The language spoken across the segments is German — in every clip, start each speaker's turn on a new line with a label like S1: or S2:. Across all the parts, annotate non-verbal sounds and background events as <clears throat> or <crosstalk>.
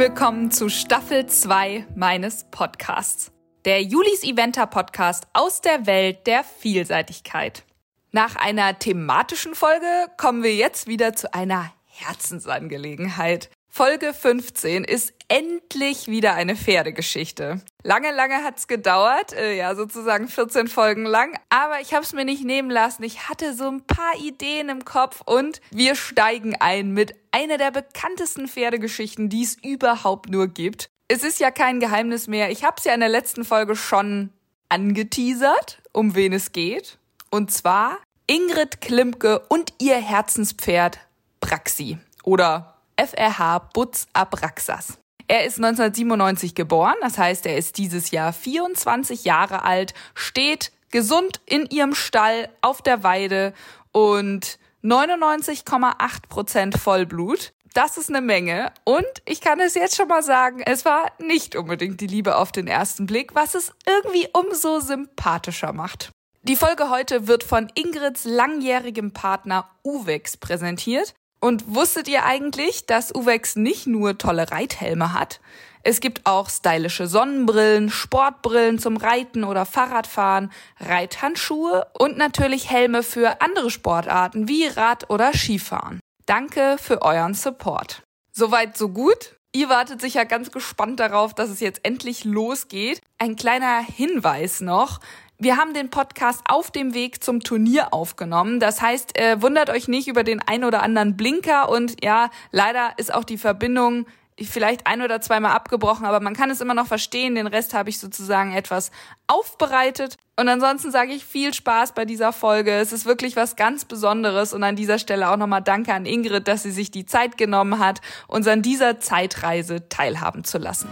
S1: willkommen zu Staffel 2 meines Podcasts. Der Julis Eventer Podcast aus der Welt der Vielseitigkeit. Nach einer thematischen Folge kommen wir jetzt wieder zu einer Herzensangelegenheit. Folge 15 ist endlich wieder eine Pferdegeschichte. Lange, lange hat's gedauert, äh, ja sozusagen 14 Folgen lang, aber ich habe es mir nicht nehmen lassen. Ich hatte so ein paar Ideen im Kopf und wir steigen ein mit einer der bekanntesten Pferdegeschichten, die es überhaupt nur gibt. Es ist ja kein Geheimnis mehr. Ich habe es ja in der letzten Folge schon angeteasert, um wen es geht. Und zwar Ingrid Klimke und ihr Herzenspferd Praxi oder FRH Butz Abraxas. Er ist 1997 geboren, das heißt, er ist dieses Jahr 24 Jahre alt, steht gesund in ihrem Stall auf der Weide und 99,8 Prozent Vollblut. Das ist eine Menge. Und ich kann es jetzt schon mal sagen, es war nicht unbedingt die Liebe auf den ersten Blick, was es irgendwie umso sympathischer macht. Die Folge heute wird von Ingrids langjährigem Partner Uwex präsentiert. Und wusstet ihr eigentlich, dass Uwex nicht nur tolle Reithelme hat? Es gibt auch stylische Sonnenbrillen, Sportbrillen zum Reiten oder Fahrradfahren, Reithandschuhe und natürlich Helme für andere Sportarten wie Rad- oder Skifahren. Danke für euren Support. Soweit so gut. Ihr wartet sicher ganz gespannt darauf, dass es jetzt endlich losgeht. Ein kleiner Hinweis noch. Wir haben den Podcast auf dem Weg zum Turnier aufgenommen. Das heißt, äh, wundert euch nicht über den ein oder anderen Blinker und ja, leider ist auch die Verbindung vielleicht ein oder zweimal abgebrochen, aber man kann es immer noch verstehen. Den Rest habe ich sozusagen etwas aufbereitet. Und ansonsten sage ich viel Spaß bei dieser Folge. Es ist wirklich was ganz Besonderes und an dieser Stelle auch nochmal Danke an Ingrid, dass sie sich die Zeit genommen hat, uns an dieser Zeitreise teilhaben zu lassen.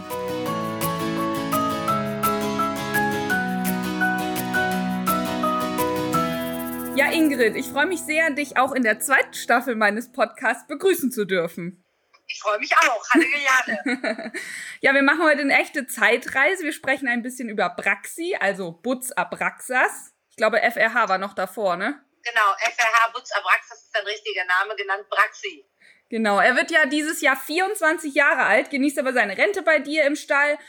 S1: Ja, Ingrid, ich freue mich sehr, dich auch in der zweiten Staffel meines Podcasts begrüßen zu dürfen.
S2: Ich freue mich auch. Hallo Juliane. <laughs>
S1: ja, wir machen heute eine echte Zeitreise. Wir sprechen ein bisschen über Braxi, also Butz Abraxas. Ich glaube, FRH war noch davor, ne?
S2: Genau, FRH Butz Abraxas ist ein richtiger Name, genannt Braxi.
S1: Genau, er wird ja dieses Jahr 24 Jahre alt, genießt aber seine Rente bei dir im Stall.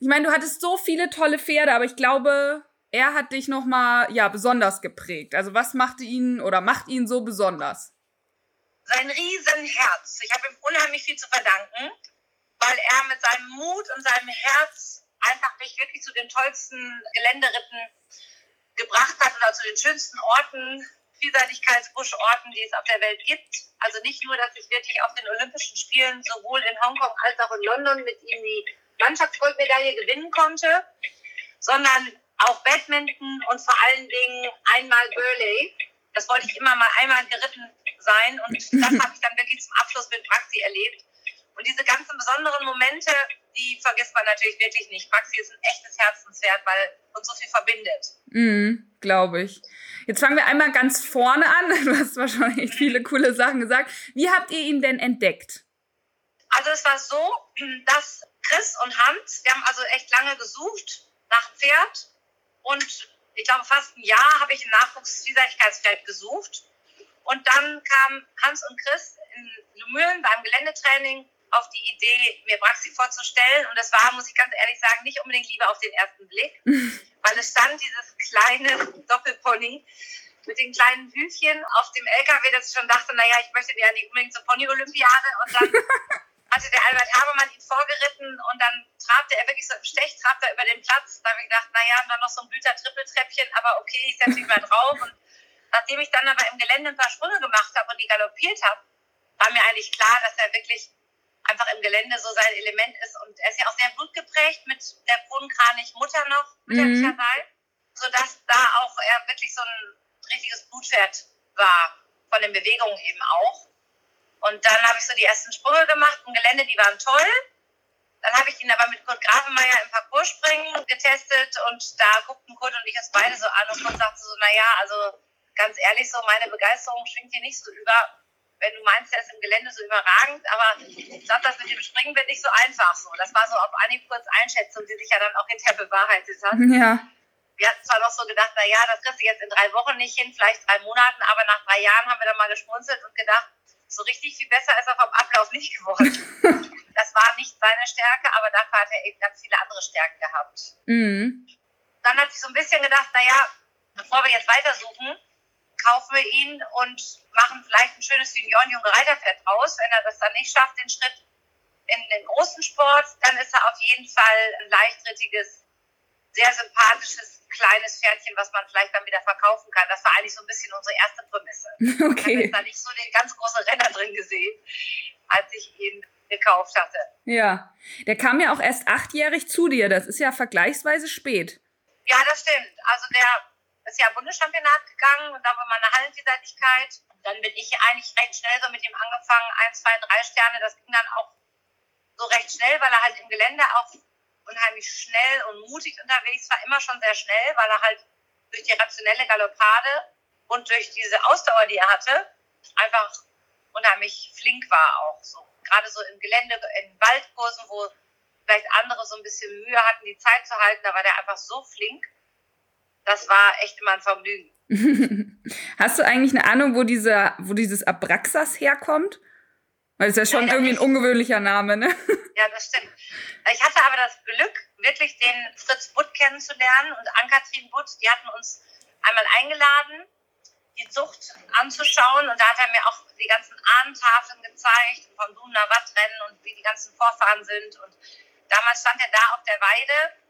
S1: Ich meine, du hattest so viele tolle Pferde, aber ich glaube, er hat dich nochmal, ja, besonders geprägt. Also was machte ihn oder macht ihn so besonders?
S2: Sein Riesenherz. Ich habe ihm unheimlich viel zu verdanken, weil er mit seinem Mut und seinem Herz einfach mich wirklich zu den tollsten Geländeritten gebracht hat oder zu den schönsten Orten, Vielseitigkeitsbuschorten, die es auf der Welt gibt. Also nicht nur, dass ich wirklich auf den Olympischen Spielen sowohl in Hongkong als auch in London mit ihm die Mannschaftsgoldmedaille gewinnen konnte, sondern auch Badminton und vor allen Dingen einmal Burley. Das wollte ich immer mal einmal geritten sein und <laughs> das habe ich dann wirklich zum Abschluss mit Praxi erlebt. Und diese ganzen besonderen Momente, die vergisst man natürlich wirklich nicht. Praxi ist ein echtes Herzenswert, weil uns so viel verbindet.
S1: Mhm, glaube ich. Jetzt fangen wir einmal ganz vorne an. <laughs> Du hast wahrscheinlich viele coole Sachen gesagt. Wie habt ihr ihn denn entdeckt?
S2: Also es war so, <clears throat> dass Chris und Hans, wir haben also echt lange gesucht nach Pferd und ich glaube, fast ein Jahr habe ich ein Nachwuchsvielseitigkeitsfeld gesucht. Und dann kamen Hans und Chris in Lumülen beim Geländetraining auf die Idee, mir Braxi vorzustellen. Und das war, muss ich ganz ehrlich sagen, nicht unbedingt Liebe auf den ersten Blick, <laughs> weil es stand dieses kleine Doppelpony mit den kleinen Hüfchen auf dem LKW, dass ich schon dachte, naja, ich möchte ja nicht unbedingt zur Pony-Olympiade. Und dann <laughs> hatte der Albert Habermann ihn vorgeritten und dann trabte er wirklich so im Stech, trabte er über den Platz. Da habe ich gedacht, naja, und dann noch so ein Blüter-Trippeltreppchen, aber okay, ich setze mich mal drauf. Und nachdem ich dann aber im Gelände ein paar Sprünge gemacht habe und die galoppiert habe, war mir eigentlich klar, dass er wirklich einfach im Gelände so sein Element ist. Und er ist ja auch sehr blutgeprägt mit der Bodenkranich-Mutter noch, mütterlicherseits, mhm. sodass da auch er wirklich so ein richtiges Blutpferd war, von den Bewegungen eben auch. Und dann habe ich so die ersten Sprünge gemacht im Gelände, die waren toll. Dann habe ich ihn aber mit Kurt Grafenmeier im Parcourspringen getestet und da guckten Kurt und ich es beide so an und Kurt sagte so, naja, also ganz ehrlich so, meine Begeisterung schwingt hier nicht so über, wenn du meinst, er ist im Gelände so überragend, aber ich glaube, das mit dem Springen wird nicht so einfach so. Das war so auf Anhieb kurz Einschätzung, die sich ja dann auch hinterher bewahrheitet hat. <laughs> Ja. Wir hatten zwar noch so gedacht, naja, das kriegst du jetzt in drei Wochen nicht hin, vielleicht drei Monaten, aber nach drei Jahren haben wir dann mal geschmunzelt und gedacht, so richtig viel besser ist er vom Ablauf nicht geworden. <laughs> das war nicht seine Stärke, aber dafür hat er eben ganz viele andere Stärken gehabt. Mhm. Dann hat sich so ein bisschen gedacht, naja, bevor wir jetzt weitersuchen, kaufen wir ihn und machen vielleicht ein schönes Junioren-Junge Reiterpferd raus. Wenn er das dann nicht schafft, den Schritt in den großen Sport, dann ist er auf jeden Fall ein leichtrittiges, sehr sympathisches, kleines Pferdchen, was man vielleicht dann wieder verkaufen kann. Das war eigentlich so ein bisschen unsere erste Prämisse. <laughs> Okay. Ich habe da nicht so den ganz großen Renner drin gesehen, als ich ihn gekauft hatte.
S1: Ja, der kam ja auch erst achtjährig zu dir. Das ist ja vergleichsweise spät.
S2: Ja, das stimmt. Also der ist ja Bundeschampionat gegangen und dann war meine Hallenvielseitigkeit. Dann bin ich eigentlich recht schnell so mit ihm angefangen, ein, zwei, drei Sterne. Das ging dann auch so recht schnell, weil er halt im Gelände auch unheimlich schnell und mutig unterwegs war, immer schon sehr schnell, weil er halt durch die rationelle Galoppade und durch diese Ausdauer, die er hatte, einfach unheimlich flink war auch so. Gerade so im Gelände, in Waldkursen, wo vielleicht andere so ein bisschen Mühe hatten, die Zeit zu halten, da war der einfach so flink. Das war echt immer ein Vergnügen. <laughs>
S1: Hast du eigentlich eine Ahnung, wo, dieser, wo dieses Abraxas herkommt? Weil es ist ja schon Leider irgendwie ein ungewöhnlicher Name, ne?
S2: Ja, das stimmt. Ich hatte aber das Glück, wirklich den Fritz Butt kennenzulernen und Ann-Kathrin Butt, die hatten uns einmal eingeladen, die Zucht anzuschauen und da hat er mir auch die ganzen Ahnentafeln gezeigt vom Duner Wattrennen und wie die ganzen Vorfahren sind und damals stand er da auf der Weide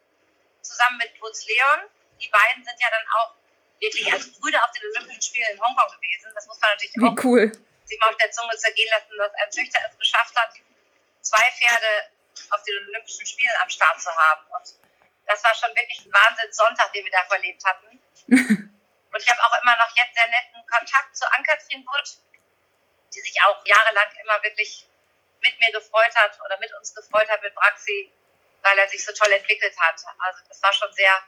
S2: zusammen mit Lutz Leon. Die beiden sind ja dann auch wirklich als Brüder auf den Olympischen Spielen in Hongkong gewesen. Das muss man natürlich
S1: wie
S2: auch
S1: cool
S2: sie mal auf der Zunge zergehen lassen, dass ein Züchter es geschafft hat, zwei Pferde auf den Olympischen Spielen am Start zu haben. Und das war schon wirklich ein Wahnsinns-Sonntag, den wir da verlebt hatten. <laughs> Und ich habe auch immer noch jetzt sehr netten Kontakt zu Ann-Kathrin Butt, die sich auch jahrelang immer wirklich mit mir gefreut hat oder mit uns gefreut hat mit Braxi, weil er sich so toll entwickelt hat. Also das war schon sehr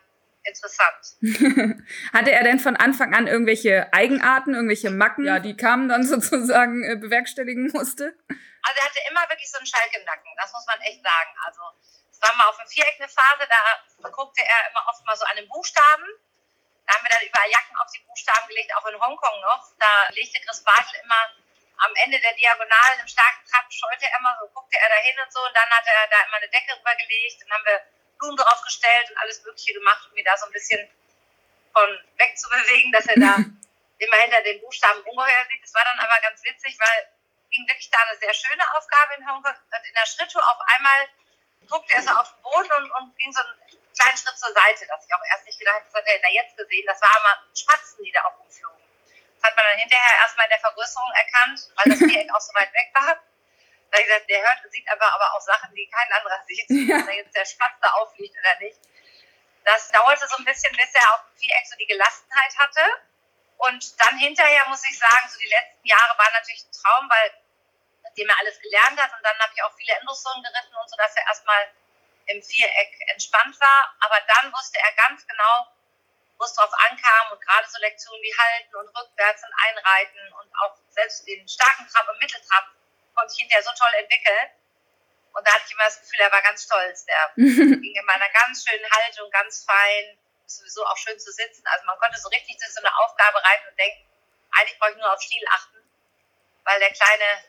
S2: interessant. <laughs>
S1: Hatte er denn von Anfang an irgendwelche Eigenarten, irgendwelche Macken, ja, die kamen dann <laughs> sozusagen äh, bewerkstelligen musste?
S2: Also er hatte immer wirklich so einen Schalk im Nacken, das muss man echt sagen. Also es war mal auf dem Viereck eine Phase, da guckte er immer oft mal so an den Buchstaben. Da haben wir dann überall Jacken auf die Buchstaben gelegt, auch in Hongkong noch. Da legte Chris Bartel immer am Ende der Diagonalen im starken Trab, scheute er immer so, guckte er da hin und so. Und dann hat er da immer eine Decke rübergelegt. Dann haben wir Blumen draufgestellt und alles Mögliche gemacht, um mir da so ein bisschen von weg zu bewegen, dass er da <laughs> immer hinter den Buchstaben ungeheuer sieht. Das war dann aber ganz witzig, weil ging wirklich da eine sehr schöne Aufgabe in Hongkong. Und in der Schritttour auf einmal guckte er so auf den Boden und, und ging so einen kleinen Schritt zur Seite, dass ich auch erst nicht gedacht habe, das hat er da jetzt gesehen. Das waren mal Spatzen, die da auch umflogen. Das hat man dann hinterher erstmal in der Vergrößerung erkannt, weil das Viereck auch so weit weg war. Da gesagt, der hört und sieht aber, aber auch Sachen, die kein anderer sieht, <laughs> ja. ob da jetzt der Spatz da auffliegt oder nicht. Das dauerte so ein bisschen, bis er auf dem Viereck so die Gelassenheit hatte. Und dann hinterher muss ich sagen, so die letzten Jahre waren natürlich ein Traum, weil nachdem er alles gelernt hat und dann habe ich auch viele Endossonen geritten und so, dass er erstmal im Viereck entspannt war. Aber dann wusste er ganz genau, wo es drauf ankam und gerade so Lektionen wie Halten und Rückwärts und Einreiten und auch selbst den starken Trab und Mitteltrab konnte ich hinterher so toll entwickeln. Und da hatte ich immer das Gefühl, er war ganz stolz. Der <laughs> ging in meiner ganz schönen Haltung, ganz fein, sowieso auch schön zu sitzen. Also man konnte so richtig so eine Aufgabe reiten und denken, eigentlich brauche ich nur auf Stil achten, weil der kleine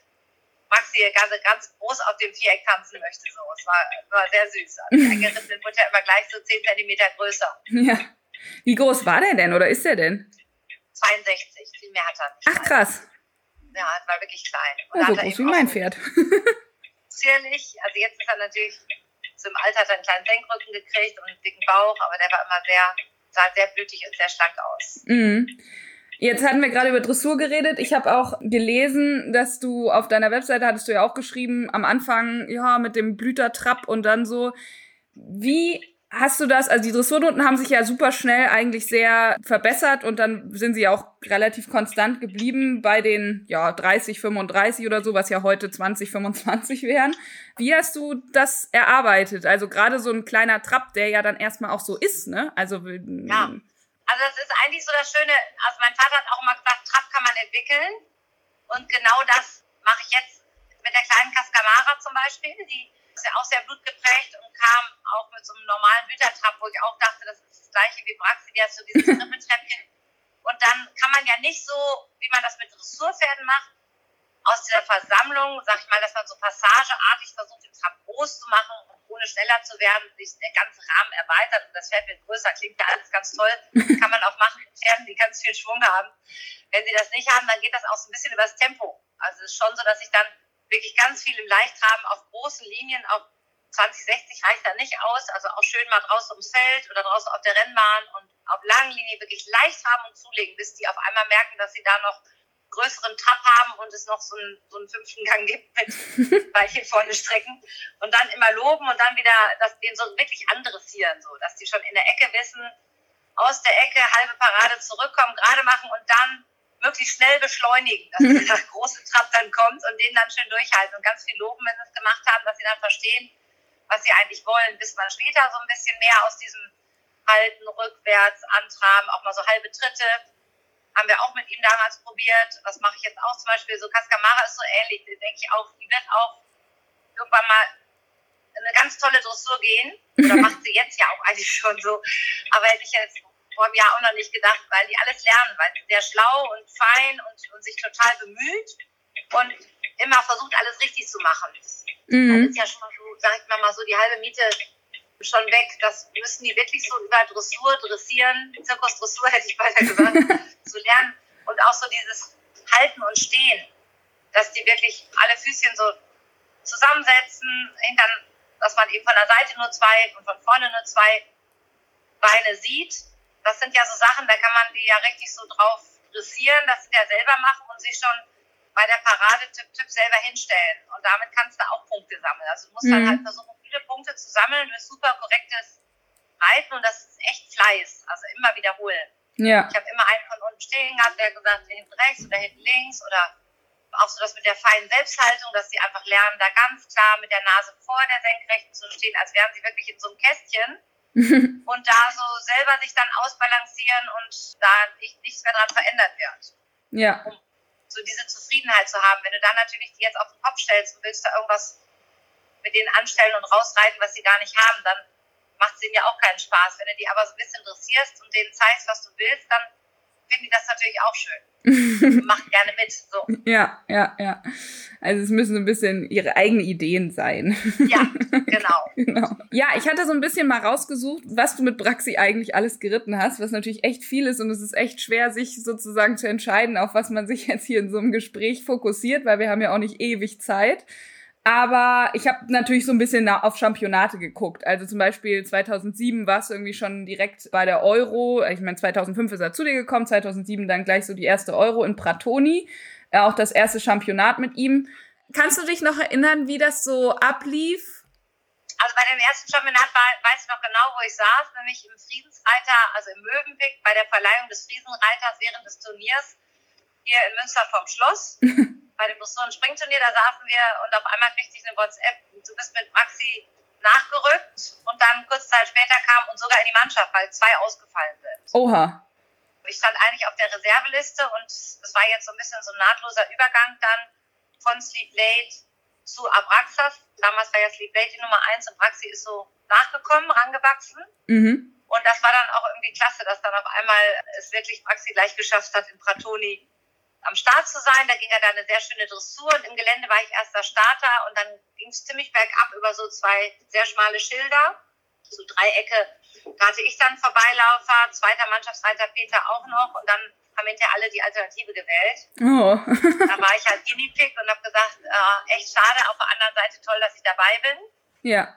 S2: Maxi ganz, ganz groß auf dem Viereck tanzen möchte. So. Es war, war sehr süß. Also der Gerissen wird ja immer gleich so 10 cm größer.
S1: Ja. Wie groß war der denn oder ist der denn?
S2: 62, viel mehr hat er
S1: nicht. Ach krass.
S2: Ja, es war wirklich klein.
S1: Und oh, so groß wie mein Pferd. <laughs>
S2: zierlich. Also jetzt ist er natürlich zum Alter hat er einen kleinen Senkrücken gekriegt und einen dicken Bauch, aber der war immer sehr, sah sehr blütig und sehr schlank aus.
S1: Mhm. Jetzt hatten wir gerade über Dressur geredet. Ich habe auch gelesen, dass du auf deiner Webseite hattest du ja auch geschrieben, am Anfang, ja, mit dem Blütertrapp und dann so. Wie Hast du das, also die Dressurnoten haben sich ja super schnell eigentlich sehr verbessert und dann sind sie auch relativ konstant geblieben bei den ja 30, 35 oder so, was ja heute 20, 25 wären. Wie hast du das erarbeitet? Also gerade so ein kleiner Trab, der ja dann erstmal auch so ist, ne? Also
S2: ja. Also das ist eigentlich so das Schöne, also mein Vater hat auch immer gesagt, Trab kann man entwickeln und genau das mache ich jetzt mit der kleinen Cascamara zum Beispiel, die ist ja auch sehr blutgeprägt und kam auch mit so einem normalen Blütertrap, wo ich auch dachte, das ist das gleiche wie Braxi, die hat so dieses <laughs> Trippeltreppchen. Und dann kann man ja nicht so, wie man das mit Dressurpferden macht, aus dieser Versammlung, sag ich mal, dass man so passageartig versucht, den Trab groß zu machen und ohne schneller zu werden, sich der ganze Rahmen erweitert und das Pferd wird größer, klingt ja alles ganz toll. <laughs> Kann man auch machen mit Pferden, die ganz viel Schwung haben. Wenn sie das nicht haben, dann geht das auch so ein bisschen übers Tempo. Also es ist schon so, dass ich dann wirklich ganz viel im Leichtrahmen auf großen Linien, auf 20, 60 reicht da nicht aus. Also auch schön mal draußen ums Feld oder draußen auf der Rennbahn und auf langen Linien wirklich Leichtrahmen und zulegen, bis die auf einmal merken, dass sie da noch größeren Trab haben und es noch so einen, so einen fünften Gang gibt mit <laughs> Weiche vorne strecken und dann immer loben und dann wieder das, den so wirklich andressieren, so, dass die schon in der Ecke wissen, aus der Ecke halbe Parade zurückkommen, gerade machen und dann möglichst schnell beschleunigen, dass <laughs> dieser große Trab dann kommt und den dann schön durchhalten und ganz viel loben, wenn sie es gemacht haben, dass sie dann verstehen, was sie eigentlich wollen, bis man später so ein bisschen mehr aus diesem Halten, rückwärts, antraben, auch mal so halbe Tritte, haben wir auch mit ihm damals probiert. Das mache ich jetzt auch zum Beispiel. So Cascamara ist so ähnlich. Da denke ich auch, die wird auch irgendwann mal eine ganz tolle Dressur gehen. Oder <laughs> macht sie jetzt ja auch eigentlich schon so. Aber hätte ich jetzt vor einem Jahr auch noch nicht gedacht, weil die alles lernen, weil sie sehr schlau und fein und, und sich total bemüht und immer versucht, alles richtig zu machen. Mhm. Das ist ja schon mal sag ich mal, so die halbe Miete schon weg. Das müssen die wirklich so über Dressur, Dressieren, Zirkusdressur hätte ich weiter gesagt, <laughs> zu lernen. Und auch so dieses Halten und Stehen, dass die wirklich alle Füßchen so zusammensetzen, hintern, dass man eben von der Seite nur zwei und von vorne nur zwei Beine sieht. Das sind ja so Sachen, da kann man die ja richtig so drauf dressieren, dass sie ja selber machen und sich schon bei der Parade Tipp Tipp selber hinstellen. Und damit kannst du auch Punkte sammeln. Also du musst mhm. dann halt versuchen, viele Punkte zu sammeln durch super korrektes Reiten und das ist echt Fleiß. Also immer wiederholen. Ja. Ich habe immer einen von unten stehen gehabt, der gesagt, hinten rechts oder hinten links oder auch so das mit der feinen Selbsthaltung, dass sie einfach lernen, da ganz klar mit der Nase vor der Senkrechten zu stehen, als wären sie wirklich in so einem Kästchen <laughs> und da so selber sich dann ausbalancieren und da nichts mehr dran verändert wird. Ja. Um so diese Zufriedenheit zu haben. Wenn du dann natürlich die jetzt auf den Kopf stellst und willst da irgendwas mit denen anstellen und rausreiten, was sie gar nicht haben, dann macht es ihnen ja auch keinen Spaß. Wenn du die aber so ein bisschen dressierst und denen zeigst, was du willst, dann finden die das natürlich auch schön. <laughs> Macht gerne mit. So.
S1: Ja, ja, ja. Also es müssen so ein bisschen ihre eigenen Ideen sein.
S2: Ja, <laughs> genau.
S1: genau. Ja, ich hatte so ein bisschen mal rausgesucht, was du mit Braxi eigentlich alles geritten hast, was natürlich echt viel ist und es ist echt schwer, sich sozusagen zu entscheiden, auf was man sich jetzt hier in so einem Gespräch fokussiert, weil wir haben ja auch nicht ewig Zeit. Aber ich habe natürlich so ein bisschen auf Championate geguckt. Also zum Beispiel 2007 war es irgendwie schon direkt bei der Euro. Ich meine, 2005 ist er zu dir gekommen, 2007 dann gleich so die erste Euro in Pratoni. Äh, auch das erste Championat mit ihm. Kannst du dich noch erinnern, wie das so ablief?
S2: Also bei dem ersten Championat war, weiß ich noch genau, wo ich saß, nämlich im Friedensreiter, also im Möwenpick, bei der Verleihung des Friesenreiters während des Turniers hier in Münster vom Schloss. <laughs> bei dem Dressuren Springturnier, da saßen wir und auf einmal kriegte ich eine WhatsApp, du bist mit Maxi nachgerückt und dann kurz Zeit später kam und sogar in die Mannschaft, weil zwei ausgefallen sind.
S1: Oha.
S2: Ich stand eigentlich auf der Reserveliste und es war jetzt so ein bisschen so ein nahtloser Übergang dann von Sleep Late zu Abraxas. Damals war ja Sleep Late die Nummer eins und Braxi ist so nachgekommen, rangewachsen. Mhm. Und das war dann auch irgendwie klasse, dass dann auf einmal es wirklich Braxi gleich geschafft hat, in Pratoni am Start zu sein. Da ging ja dann eine sehr schöne Dressur und im Gelände war ich erster Starter und dann ging es ziemlich bergab über so zwei sehr schmale Schilder, so Dreiecke. Da hatte ich dann Vorbeilaufer, zweiter Mannschaftsreiter Peter auch noch und dann haben hinterher alle die Alternative gewählt. Oh. da war ich halt Guinea Pig und habe gesagt, äh, echt schade, auf der anderen Seite toll, dass ich dabei bin.
S1: Ja.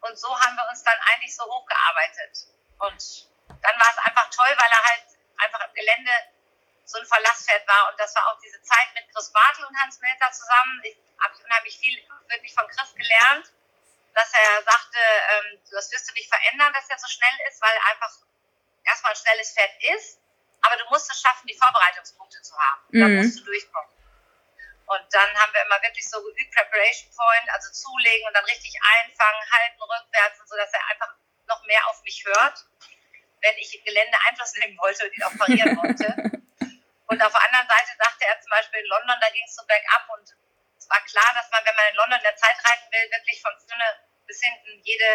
S2: Und so haben wir uns dann eigentlich so hochgearbeitet. Und dann war es einfach toll, weil er halt einfach im Gelände so ein Verlasspferd war. Und das war auch diese Zeit mit Chris Bartel und Hans Melzer zusammen. Ich habe unheimlich viel wirklich von Chris gelernt, dass er sagte, ähm, das wirst du nicht verändern, dass er so schnell ist, weil einfach erstmal ein schnelles Pferd ist. Aber du musst es schaffen, die Vorbereitungspunkte zu haben. Mhm. Da musst du durchkommen. Und dann haben wir immer wirklich so geübt, Preparation Point, also zulegen und dann richtig einfangen, halten, rückwärts und so, dass er einfach noch mehr auf mich hört, wenn ich im Gelände Einfluss nehmen wollte und ihn auch parieren wollte. <laughs> Und auf der anderen Seite sagte er zum Beispiel in London, da ging es so bergab und es war klar, dass man, wenn man in London in der Zeit reiten will, wirklich von vorne bis hinten jede,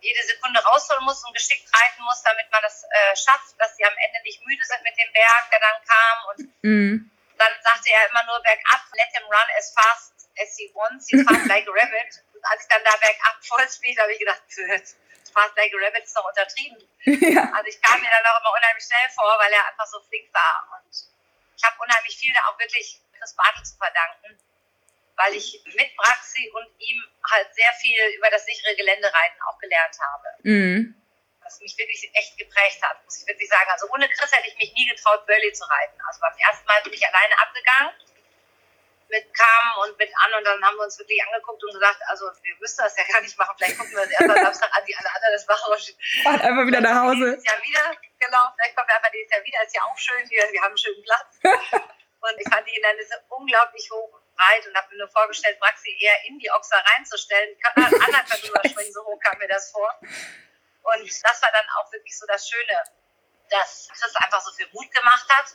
S2: jede Sekunde rausholen muss und geschickt reiten muss, damit man das äh, schafft, dass sie am Ende nicht müde sind mit dem Berg, der dann kam. Und mhm. dann sagte er immer nur bergab, let him run as fast as he wants, he's <laughs> fast like a rabbit. Und als ich dann da bergab <laughs> Vollspeed, habe ich gedacht, fast like a rabbit ist doch untertrieben. <laughs> Ja. Also ich kam mir dann auch immer unheimlich schnell vor, weil er einfach so flink war. Und ich habe unheimlich viel da auch wirklich Chris Bartel zu verdanken, weil ich mit Braxi und ihm halt sehr viel über das sichere Geländereiten auch gelernt habe. Mhm. Was mich wirklich echt geprägt hat, muss ich wirklich sagen. Also ohne Chris hätte ich mich nie getraut, Burley zu reiten. Also beim ersten Mal bin ich alleine abgegangen mit Kam und mit An und dann haben wir uns wirklich angeguckt und gesagt, also wir müssen das ja gar nicht machen, vielleicht gucken wir uns erst am Samstag an, die alle anderen das machen. <laughs>
S1: Fahrt einfach wieder nach Hause.
S2: Ja wieder, genau, vielleicht kommen wir einfach dieses Jahr wieder, ist ja auch schön hier, wir haben einen schönen Platz. <laughs> und ich fand die Hindernisse unglaublich hoch breit und habe mir nur vorgestellt, Braxi eher in die Ochser reinzustellen. Kann <laughs> überspringen, so hoch kam mir das vor. Und das war dann auch wirklich so das Schöne, dass Chris einfach so viel Mut gemacht hat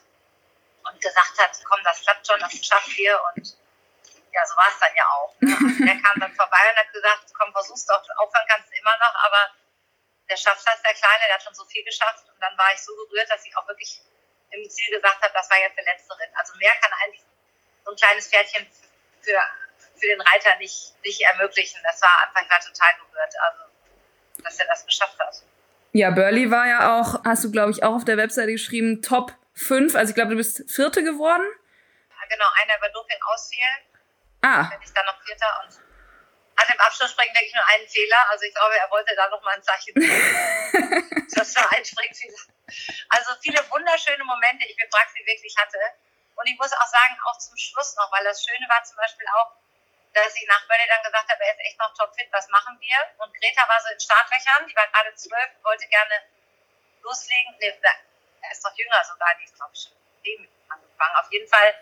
S2: und gesagt hat, komm, das klappt schon, das schaffen wir. Und ja, so war es dann ja auch. Ne? <laughs> Der kam dann vorbei und hat gesagt, komm, versuch's doch, aufhören kannst du immer noch, aber der schafft das, der Kleine, der hat schon so viel geschafft. Und dann war ich so gerührt, dass ich auch wirklich im Ziel gesagt habe, das war jetzt der letzte Ritt. Also mehr kann eigentlich so ein kleines Pferdchen für, für den Reiter nicht, nicht ermöglichen. Das war einfach, ich war total gerührt, also, dass er das geschafft hat.
S1: Ja, Burley war ja auch, hast du, glaube ich, auch auf der Webseite geschrieben, Top fünf, also ich glaube, du bist Vierte geworden.
S2: Ja, genau, einer über Doping ausfiel.
S1: Ah.
S2: Bin ich dann noch Vierter und hatte im Abschlussspringen wirklich nur einen Fehler. Also ich glaube, er wollte da noch mal ein Zeichen das war ein Springfehler. Also viele wunderschöne Momente, die ich mit Praxi wirklich hatte. Und ich muss auch sagen, auch zum Schluss noch, weil das Schöne war zum Beispiel auch, dass ich nach Bölli dann gesagt habe, er ist echt noch topfit, was machen wir? Und Greta war so in Startlöchern, die war gerade zwölf, wollte gerne loslegen. Nee, er ist doch jünger sogar, die ist, glaube ich, schon eben angefangen. Auf jeden Fall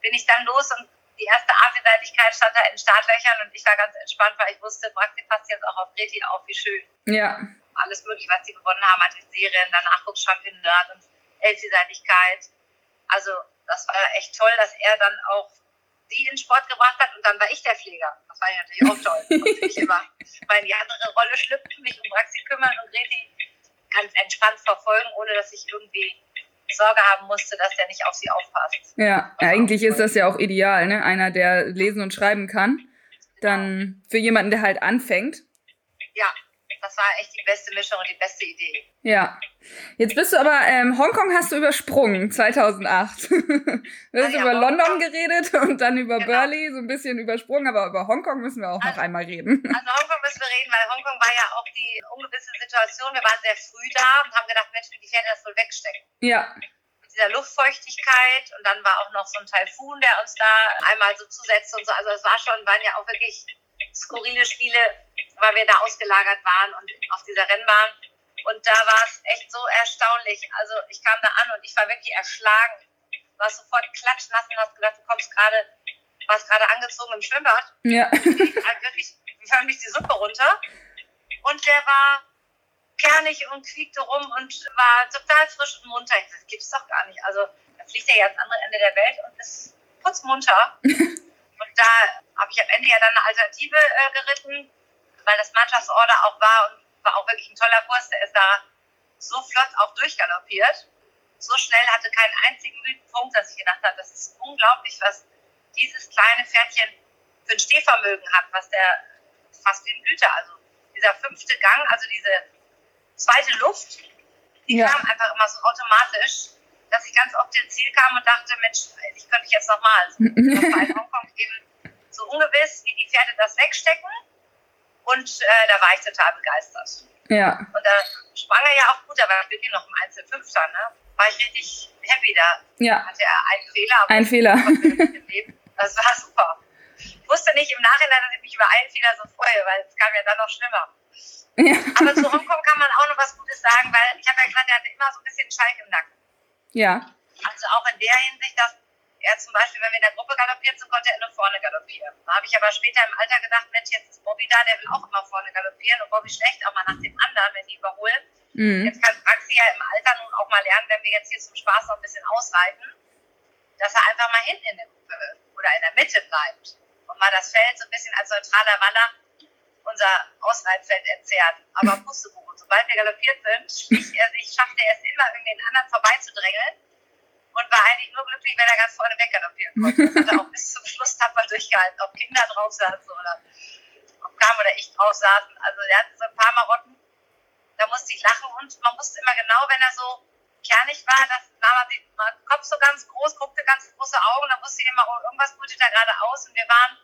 S2: bin ich dann los und die erste Artenseitigkeit stand da in Startlöchern und ich war ganz entspannt, weil ich wusste, Praxis passt jetzt auch auf Reti auf, wie schön.
S1: Ja.
S2: Alles mögliche, was sie gewonnen haben an den Serien, dann Nachwuchschampionat und Elfseitigkeit. Also, das war echt toll, dass er dann auch sie in Sport gebracht hat und dann war ich der Pfleger. Das war natürlich auch toll. <laughs> Und ich immer in die andere Rolle schlüpfen, mich um Praxis kümmern und Reti ganz entspannt verfolgen, ohne dass ich irgendwie Sorge haben musste, dass der nicht auf sie aufpasst.
S1: Ja, eigentlich ist das ja auch ideal, ne? Einer, der lesen und schreiben kann. Dann für jemanden, der halt anfängt.
S2: Ja, das war echt die beste Mischung und die beste Idee.
S1: Ja. Jetzt bist du aber, ähm, Hongkong hast du übersprungen, 2008. <laughs> du hast ja, über Hongkong. London geredet und dann über genau. Burley so ein bisschen übersprungen, aber über Hongkong müssen wir auch also, noch einmal reden. <laughs>
S2: Also Hongkong müssen wir reden, weil Hongkong war ja auch die ungewisse Situation. Wir waren sehr früh da und haben gedacht, Mensch, die Pferde das wohl wegstecken.
S1: Ja.
S2: Mit dieser Luftfeuchtigkeit und dann war auch noch so ein Taifun, der uns da einmal so zusetzte und so. Also es war schon, waren ja auch wirklich skurrile Spiele, weil wir da ausgelagert waren und auf dieser Rennbahn. Und da war es echt so erstaunlich. Also ich kam da an und ich war wirklich erschlagen. War sofort klatschnass und hast gedacht, du kommst gerade, warst gerade angezogen im Schwimmbad.
S1: Ja. <laughs>
S2: Halt wirklich förmlich die Suppe runter. Und der war kernig und quiekte rum und war total frisch und munter. Ich dachte, das gibt's doch gar nicht. Also da fliegt er ja ans andere Ende der Welt und ist putzmunter. <laughs> da habe ich am Ende ja dann eine Alternative äh, geritten, weil das Mannschaftsorder auch war und war auch wirklich ein toller Kurs. Der ist da so flott auch durchgaloppiert. So schnell hatte keinen einzigen Punkt, dass ich gedacht habe, das ist unglaublich, was dieses kleine Pferdchen für ein Stehvermögen hat, was der fast ein Güter. Also dieser fünfte Gang, also diese zweite Luft, die ja. kam einfach immer so automatisch, dass ich ganz oft ins Ziel kam und dachte, Mensch, ich könnte ich jetzt nochmal. Also, das <laughs> war in Hongkong eben so ungewiss, wie die Pferde das wegstecken. Und äh, da war ich total begeistert.
S1: Ja.
S2: Und da sprang er ja auch gut, aber ich bin hier noch im Einzelfünfter, ne? War ich richtig happy da.
S1: Ja.
S2: Hatte er einen Fehler. Aber
S1: Ein Fehler.
S2: Das war super. Ich wusste nicht im Nachhinein, dass ich mich über einen Fehler so freue, weil es kam ja dann noch schlimmer. Ja. Aber zu Hongkong kann man auch noch was Gutes sagen, weil ich habe ja gesagt, er hatte immer so ein bisschen Schalk im Nacken.
S1: Ja.
S2: Also auch in der Hinsicht, dass er zum Beispiel, wenn wir in der Gruppe galoppiert sind, konnte er nur vorne galoppieren. Da habe ich aber später im Alter gedacht, Mensch, jetzt ist Bobby da, der will auch immer vorne galoppieren und Bobby schlecht auch mal nach dem anderen, wenn die überholen. Mhm. Jetzt kann Praxi ja im Alter nun auch mal lernen, wenn wir jetzt hier zum Spaß noch ein bisschen ausreiten, dass er einfach mal hinten in der Gruppe oder in der Mitte bleibt und mal das Feld so ein bisschen als neutraler Waller unser Ausreitfeld entzerrt. Aber <laughs> Pustekuchen, sobald wir galoppiert sind, schlich er sich, schafft er es immer, irgendwie den anderen vorbeizudrängeln und war eigentlich nur glücklich, wenn er ganz vorne weggaloppieren konnte. Das hat er auch bis zum Schluss tapfer durchgehalten, ob Kinder drauf saßen oder ob Kam oder ich drauf saßen. Also er hatte so ein paar Marotten, da musste ich lachen und man wusste immer genau, wenn er so kernig war, das nahm er den Kopf so ganz groß, guckte ganz große Augen, dann wusste ich immer, oh, irgendwas brütet da gerade aus und wir waren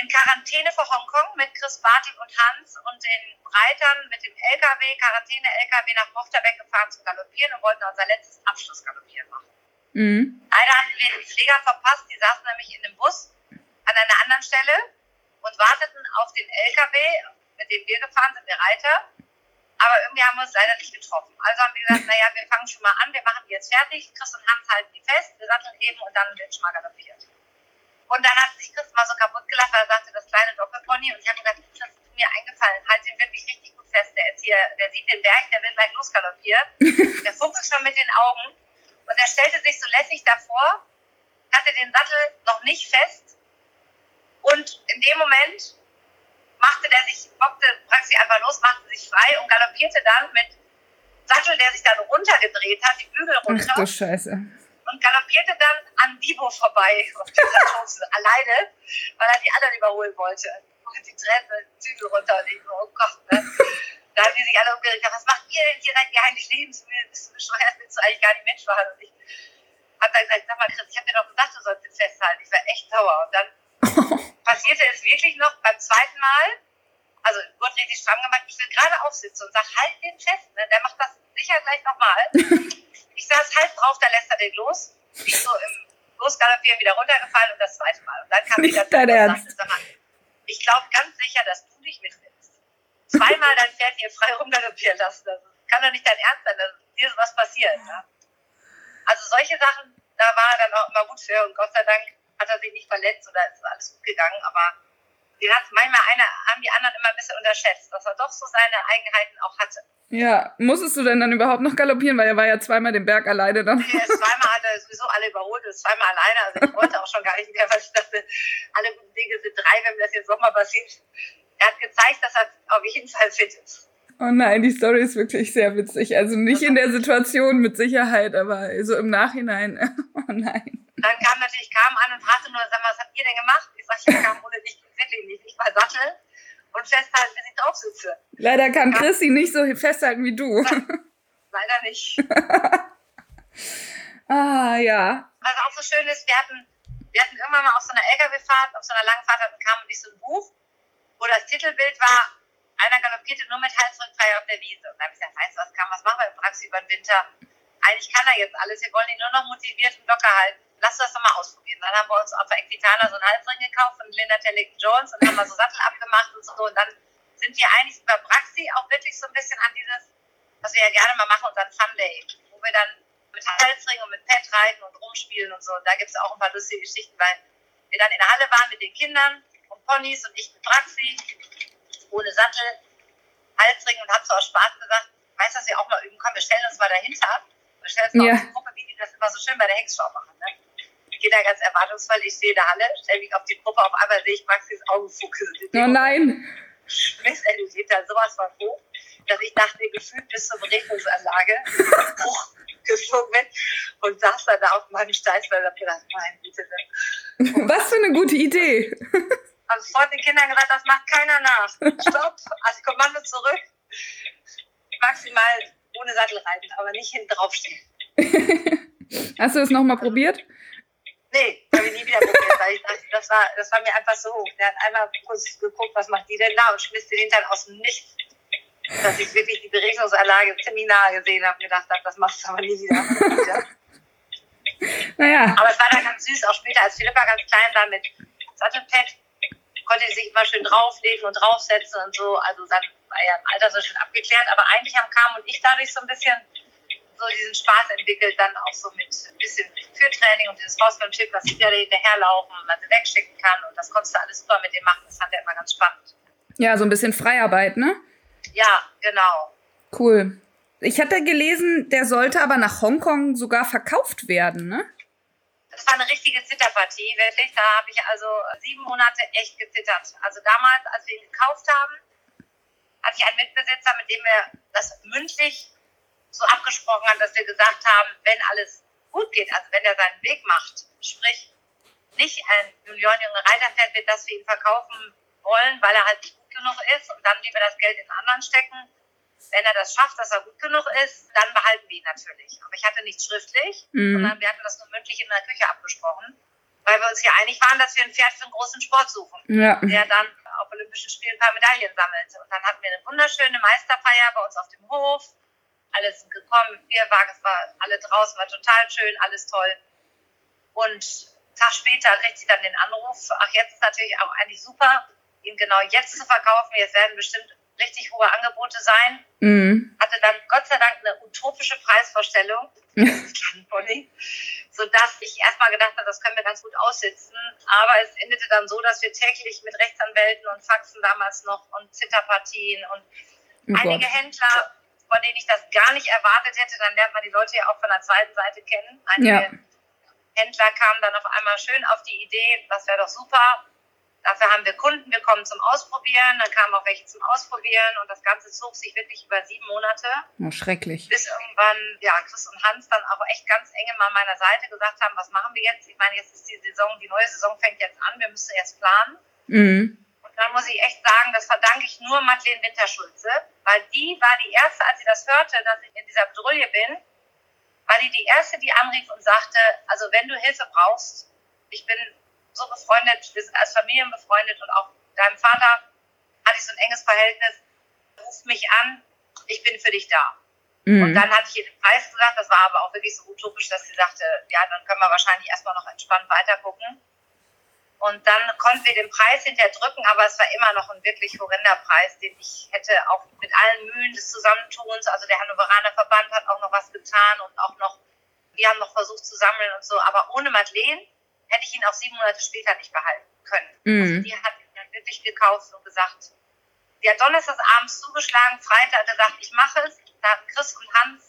S2: in Quarantäne vor Hongkong mit Chris Bartel und Hans und den Reitern mit dem LKW, Quarantäne-LKW nach Mochterbeck gefahren zum Galoppieren und wollten unser letztes Abschlussgaloppieren machen. Mhm. Leider hatten wir die Pfleger verpasst, die saßen nämlich in dem Bus an einer anderen Stelle und warteten auf den LKW, mit dem wir gefahren sind, der Reiter. Aber irgendwie haben wir uns leider nicht getroffen. Also haben wir gesagt, <laughs> naja, wir fangen schon mal an, wir machen die jetzt fertig. Chris und Hans halten die fest, wir satteln eben und dann wird schon mal galoppiert. Und dann hat sich Chris mal so kaputt gelacht, weil er sagte, das kleine Doppelpony. Und ich habe gesagt, das ist mir eingefallen. Halt ihn wirklich richtig gut fest. Der ist hier, der sieht den Berg, der will gleich losgaloppieren. <laughs> der funkelt schon mit den Augen. Und er stellte sich so lässig davor, hatte den Sattel noch nicht fest. Und in dem Moment machte der sich, bockte Praxi einfach los, machte sich frei und galoppierte dann mit Sattel, der sich dann runtergedreht hat, die Bügel runter.
S1: Ach du Scheiße
S2: und galoppierte dann an Divo vorbei auf dieser Chance, <laughs> alleine, weil er die anderen überholen wollte. Und die Treppe, Zügel runter und ich so, oh Gott, ne? Da haben die sich alle umgeregt, was macht ihr denn hier? Seid ihr eigentlich lebensmüde? Bist du bescheuert? Willst du eigentlich gar nicht Mensch machen? Und ich habe dann gesagt, sag mal Chris, ich habe dir doch gesagt, du sollst jetzt festhalten. Ich war echt sauer. Und dann <laughs> passierte es wirklich noch beim zweiten Mal, also wurde richtig stramm gemacht, ich will gerade aufsitzen und sag, halt den fest, ne? der macht das sicher gleich nochmal. <laughs> Ich saß halb drauf, da lässt er den los. Ich so im Losgaloppieren wieder runtergefallen und das zweite Mal. Und dann kam
S1: Nicht wieder dein Ernst.
S2: Sagte, ich glaube ganz sicher, dass du dich mitnimmst. Zweimal dein Pferd hier frei rumgaloppieren lassen. Das kann doch nicht dein Ernst sein, dass dir sowas passiert. Ja? Also solche Sachen, da war er dann auch immer gut für und Gott sei Dank hat er sich nicht verletzt oder ist alles gut gegangen, aber den hat manchmal eine, haben die anderen immer ein bisschen unterschätzt, dass er doch so seine Eigenheiten auch hatte.
S1: Ja, musstest du denn dann überhaupt noch galoppieren, weil er war ja zweimal den Berg alleine dann.
S2: Nee, zweimal hat er sowieso alle überholt, ist zweimal alleine, also ich wollte auch schon gar nicht mehr, weil ich dachte, alle guten Dinge sind drei, wenn mir das jetzt nochmal passiert. Er hat gezeigt, dass er auf jeden Fall fit ist.
S1: Oh nein, die Story ist wirklich sehr witzig. Also nicht in der Situation mit Sicherheit, aber so im Nachhinein. <laughs> Oh nein.
S2: Dann kam natürlich, kam an und fragte nur, sag mal, was habt ihr denn gemacht? Ich sag, ich kam ohne dich wirklich nicht. Ich war Sattel und festhalten, bis ich drauf sitze.
S1: Leider kann ja. Chrissy nicht so festhalten wie du. <laughs>
S2: Leider nicht. <laughs>
S1: ah, ja.
S2: Was auch so schön ist, wir hatten, wir hatten irgendwann mal auf so einer LKW-Fahrt, auf so einer langen Fahrt, dann kam nicht so ein Buch, wo das Titelbild war, einer galoppierte nur mit Halsrückfrei auf der Wiese. Und dann habe ich gesagt, weißt du was, kann, was machen wir im Praxis über den Winter? Eigentlich kann er jetzt alles, wir wollen ihn nur noch motiviert und locker halten lass das doch mal ausprobieren. Dann haben wir uns auf der Equitana so einen Halsring gekauft von Linda Tellington Jones und haben mal so Sattel abgemacht und so. Und dann sind wir eigentlich über Praxi auch wirklich so ein bisschen an dieses, was wir ja gerne mal machen, unseren Fun Day, wo wir dann mit Halsring und mit Pet reiten und rumspielen und so. Und da gibt es auch ein paar lustige Geschichten, weil wir dann in der Halle waren mit den Kindern und Ponys und ich mit Praxi, ohne Sattel, Halsring und hab so aus Spaß gesagt, weißt du, dass wir auch mal üben? Komm, wir stellen uns mal dahinter. Wir stellen uns mal ja. auf die Gruppe, wie die das immer so schön bei der Hengstschau machen. Ne? Ich gehe da ganz erwartungsvoll, ich sehe in der Halle, stelle mich auf die Gruppe, auf einmal sehe ich Maxis Augenfuchs.
S1: Oh nein!
S2: Schmiss er die da sowas von hoch, dass ich dachte, gefühlt bis zur Beregnungsanlage <laughs> hochgeflogen bin und saß dann da auf meinem Steißbein und hab gedacht, mein Güte.
S1: Ne? Was für eine gute Idee.
S2: Habe sofort den Kindern gesagt, das macht keiner nach. Stopp, also Kommando zurück. Maximal ohne Sattel reiten, aber nicht hinten draufstehen. <laughs>
S1: Hast du das nochmal probiert?
S2: Nee, habe ich nie wieder probiert, weil ich dachte, das war, das war mir einfach so hoch. Der hat einmal kurz geguckt, was macht die denn da und schmiss den Hintern aus dem Nichts. Dass ich wirklich die Beregnungsanlage ziemlich nahe gesehen habe und gedacht habe, das machst du aber nie wieder. <laughs>
S1: naja.
S2: Aber es war dann ganz süß, auch später, als Philippa ganz klein war mit Sattelpad, konnte sie sich immer schön drauflegen und draufsetzen und so. Also dann war ja im Alter so schön abgeklärt. Aber eigentlich haben Kam und ich dadurch so ein bisschen so diesen Spaß entwickelt, dann auch so mit ein bisschen Führtraining und dieses Horsemanship, dass die Pferde hinterherlaufen und man sie wegschicken kann. Und das konntest du alles super mit dem machen. Das fand er immer ganz spannend.
S1: Ja, so ein bisschen Freiarbeit, ne?
S2: Ja, genau.
S1: Cool. Ich hatte gelesen, der sollte aber nach Hongkong sogar verkauft werden, ne?
S2: Das war eine richtige Zitterpartie, wirklich. Da habe ich also sieben Monate echt gezittert. Also damals, als wir ihn gekauft haben, hatte ich einen Mitbesitzer, mit dem wir das mündlich so abgesprochen haben, dass wir gesagt haben, wenn alles gut geht, also wenn er seinen Weg macht, sprich nicht ein Juniorenjunge Reiter fährt, wird das für ihn verkaufen wollen, weil er halt nicht gut genug ist und dann lieber das Geld in anderen stecken. Wenn er das schafft, dass er gut genug ist, dann behalten wir ihn natürlich. Aber ich hatte nichts schriftlich, mhm. sondern wir hatten das nur mündlich in der Küche abgesprochen, weil wir uns hier einig waren, dass wir ein Pferd für einen großen Sport suchen, ja. der dann auf Olympischen Spielen ein paar Medaillen sammelt. Und dann hatten wir eine wunderschöne Meisterfeier bei uns auf dem Hof. Alles gekommen, Bierwagen, es war alle draußen, war total schön, alles toll. Und Tag später kriegt sie dann den Anruf, ach, jetzt ist natürlich auch eigentlich super, ihn genau jetzt zu verkaufen. Jetzt werden bestimmt richtig hohe Angebote sein. Mhm. Hatte dann Gott sei Dank eine utopische Preisvorstellung, <laughs> Pony, sodass ich erstmal gedacht habe, das können wir ganz gut aussitzen. Aber es endete dann so, dass wir täglich mit Rechtsanwälten und Faxen damals noch und Zitterpartien und oh einige Händler, von denen ich das gar nicht erwartet hätte, dann lernt man die Leute ja auch von der zweiten Seite kennen. Einige ja. Händler kamen dann auf einmal schön auf die Idee, das wäre doch super. Dafür haben wir Kunden, wir kommen zum Ausprobieren, dann kamen auch welche zum Ausprobieren und das Ganze zog sich wirklich über sieben Monate.
S1: Oh, schrecklich.
S2: Bis irgendwann, ja, Chris und Hans dann auch echt ganz eng mal an meiner Seite gesagt haben, was machen wir jetzt? Ich meine, jetzt ist die Saison, die neue Saison fängt jetzt an, wir müssen jetzt planen. Mhm. Dann muss ich echt sagen, das verdanke ich nur Madeleine Winterschulze, weil die war die erste, als sie das hörte, dass ich in dieser Bedrulle bin, war die die erste, die anrief und sagte, also wenn du Hilfe brauchst, ich bin so befreundet, wir sind als Familien befreundet und auch deinem Vater hatte ich so ein enges Verhältnis, ruf mich an, ich bin für dich da. Mhm. Und dann hatte ich ihr den Preis gesagt, das war aber auch wirklich so utopisch, dass sie sagte, ja, dann können wir wahrscheinlich erstmal noch entspannt weitergucken. Und dann konnten wir den Preis hinterher drücken, aber es war immer noch ein wirklich horrender Preis, den ich hätte auch mit allen Mühen des Zusammentuns, also der Hannoveraner Verband hat auch noch was getan und auch noch, wir haben noch versucht zu sammeln und so, aber ohne Madeleine hätte ich ihn auch sieben Monate später nicht behalten können. Mhm. Also die hat ihn dann wirklich gekauft und gesagt, die hat donnerstags abends zugeschlagen, Freitag gesagt, ich mache es. Da hat Chris und Hans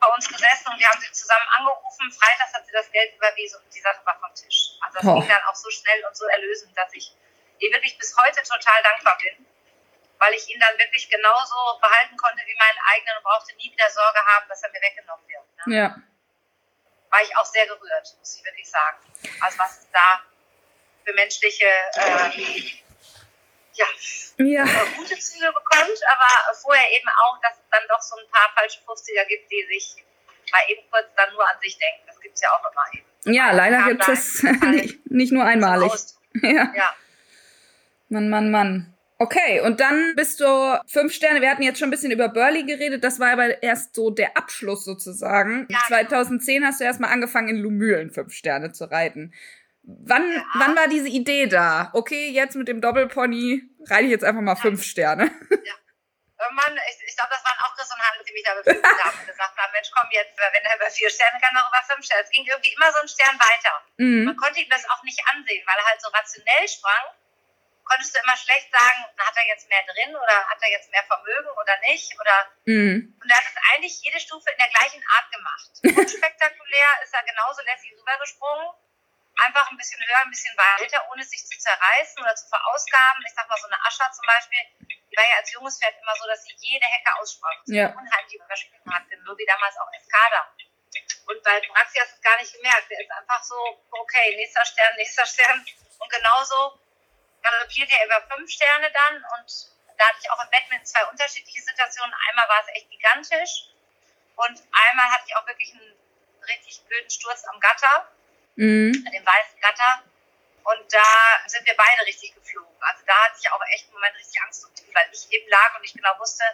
S2: bei uns gesessen und wir haben sie zusammen angerufen. Freitags hat sie das Geld überwiesen und die Sache war vom Tisch. Also das oh. ging dann auch so schnell und so erlösend, dass ich ihr wirklich bis heute total dankbar bin, weil ich ihn dann wirklich genauso behalten konnte wie meinen eigenen und brauchte nie wieder Sorge haben, dass er mir weggenommen wird. Ne? Ja. War ich auch sehr gerührt, muss ich wirklich sagen. Also was es da für menschliche äh, ja, ja. gute Züge bekommt, aber vorher eben auch, dass es dann doch so ein paar falsche 50er gibt, die sich mal eben kurz dann nur an sich denken. Das gibt es ja auch immer eben.
S1: Ja, also leider gibt es <laughs> nicht, nicht nur einmalig. <laughs> Ja. ja. Mann, Mann, Mann. Okay, und dann bist du fünf Sterne. Wir hatten jetzt schon ein bisschen über Burley geredet. Das war aber erst so der Abschluss sozusagen. Ja, 2010 genau. hast du erstmal angefangen, in Lumülen fünf Sterne zu reiten. Wann, ja. wann war diese Idee da? Okay, jetzt mit dem Doppelpony reite ich jetzt einfach mal ja. fünf Sterne. Ja.
S2: Irgendwann, ich, ich glaube, das waren auch Chris und Hans, die mich da befriedigt haben <laughs> und gesagt haben, Mensch, komm jetzt, wenn er über vier Sterne kann, noch über fünf Sterne. Es ging irgendwie immer so ein Stern weiter. Mhm. Man konnte ihm das auch nicht ansehen, weil er halt so rationell sprang. Konntest du immer schlecht sagen, hat er jetzt mehr drin oder hat er jetzt mehr Vermögen oder nicht? Oder mhm. Und er hat es eigentlich jede Stufe in der gleichen Art gemacht. <laughs> Unspektakulär ist er genauso lässig rübergesprungen einfach ein bisschen höher, ein bisschen weiter, ohne sich zu zerreißen oder zu verausgaben. Ich sag mal, so eine Ascha zum Beispiel, die war ja als junges Pferd immer so, dass sie jede Hecke aussprach. Ja. Unheimlich überspielen hat, so wie damals auch Escada. Und bei Praxi hast du es gar nicht gemerkt. Der ist einfach so, okay, nächster Stern, nächster Stern. Und genauso galoppiert er über fünf Sterne dann. Und da hatte ich auch im Bett mit zwei unterschiedliche Situationen. Einmal war es echt gigantisch. Und einmal hatte ich auch wirklich einen richtig blöden Sturz am Gatter mhm. an dem weißen Gatter. Und da sind wir beide richtig geflogen. Also da hatte ich auch echt im Moment richtig Angst um ihn, weil ich eben lag und ich genau wusste,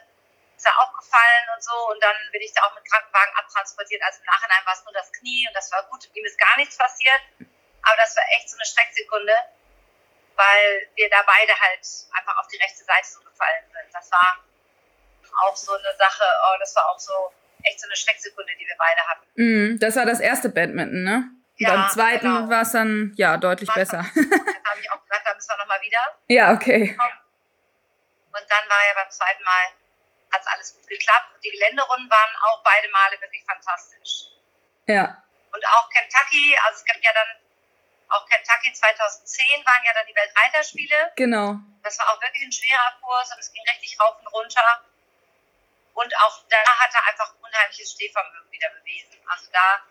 S2: ist er auch gefallen und so. Und dann bin ich da auch mit Krankenwagen abtransportiert. Also im Nachhinein war es nur das Knie und das war gut. Ihm ist gar nichts passiert. Aber das war echt so eine Schrecksekunde, weil wir da beide halt einfach auf die rechte Seite so gefallen sind. Das war auch so eine Sache, oh, das war auch so echt so eine Schrecksekunde, die wir beide hatten.
S1: Mm, das war das erste Badminton, ne? Ja, beim zweiten genau. war es dann ja deutlich War's besser.
S2: Dann habe ich auch gesagt, da müssen wir nochmal wieder.
S1: Ja, okay.
S2: Und dann war ja beim zweiten Mal, hat es alles gut geklappt. Und die Geländerunden waren auch beide Male wirklich fantastisch.
S1: Ja.
S2: Und auch Kentucky, also es gab ja dann auch Kentucky 2010 waren ja dann die Weltreiterspiele.
S1: Genau.
S2: Das war auch wirklich ein schwerer Kurs und es ging richtig rauf und runter. Und auch da hat er einfach unheimliches Stehvermögen wieder bewiesen. Also da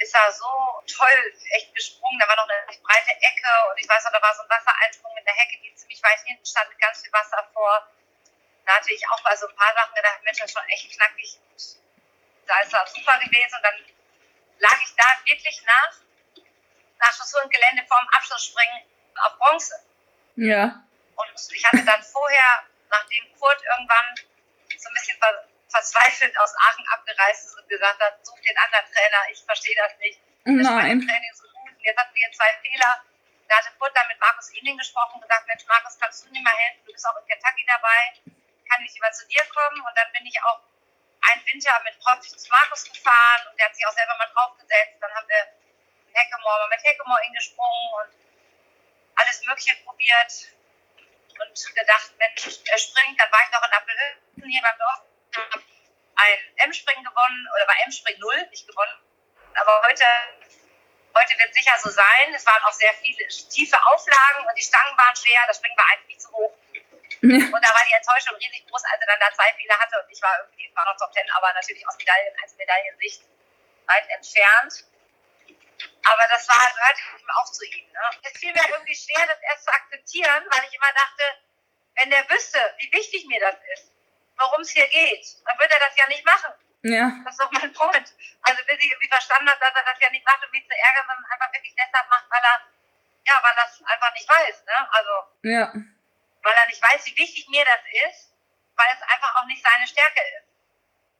S2: ist er so toll echt gesprungen. Da war noch eine breite Ecke und ich weiß noch, da war so ein Wassereinsprung mit einer Hecke, die ziemlich weit hinten stand mit ganz viel Wasser vor. Da hatte ich auch bei so ein paar Sachen gedacht, Mensch, das ist schon echt knackig. Da ist das super gewesen und dann lag ich da wirklich nach, nach Chaussur und Gelände vorm Abschlussspringen auf Bronze.
S1: Ja.
S2: Und ich hatte dann vorher, nachdem Kurt irgendwann so ein bisschen verzweifelt aus Aachen abgereist ist und gesagt hat, such den anderen Trainer, ich verstehe das nicht. Das
S1: Nein.
S2: Training so gut. Und jetzt hatten wir zwei Fehler. Da hatte Kurt dann mit Markus Ening gesprochen und gesagt, Mensch, Markus, kannst du mir mal helfen? Du bist auch in Kentucky dabei. Kann ich lieber zu dir kommen? Und dann bin ich auch einen Winter mit Profis zu Markus gefahren und der hat sich auch selber mal draufgesetzt. Dann haben wir in Heckemore mal mit Heckemore gesprungen und alles Mögliche probiert und gedacht, Mensch, er springt. Dann war ich noch in Appelhütten hier beim Dorf, habe ein M-Springen gewonnen oder bei M-Spring 0 nicht gewonnen. Aber heute, heute wird sicher so sein. Es waren auch sehr viele tiefe Auflagen und die Stangen waren schwer. Das Springen war eigentlich nicht zu hoch. Und da war die Enttäuschung riesig groß, als er dann da zwei Fehler hatte. Und ich war irgendwie, war noch Top Ten, aber natürlich aus Medaillen, als Medaillensicht weit entfernt. Aber das war, gehörte eben auch zu ihm. Ne? Es fiel mir irgendwie schwer, das erst zu akzeptieren, weil ich immer dachte, wenn der wüsste, wie wichtig mir das ist, worum es hier geht, dann würde er das ja nicht machen.
S1: Ja.
S2: Das ist doch mein Freund. Also bis ich irgendwie verstanden habe, dass er das ja nicht macht, um mich zu ärgern, sondern einfach wirklich deshalb macht, weil er, ja, weil er das einfach nicht weiß. Ne? Also,
S1: Ja.
S2: weil er nicht weiß, wie wichtig mir das ist, weil es einfach auch nicht seine Stärke ist.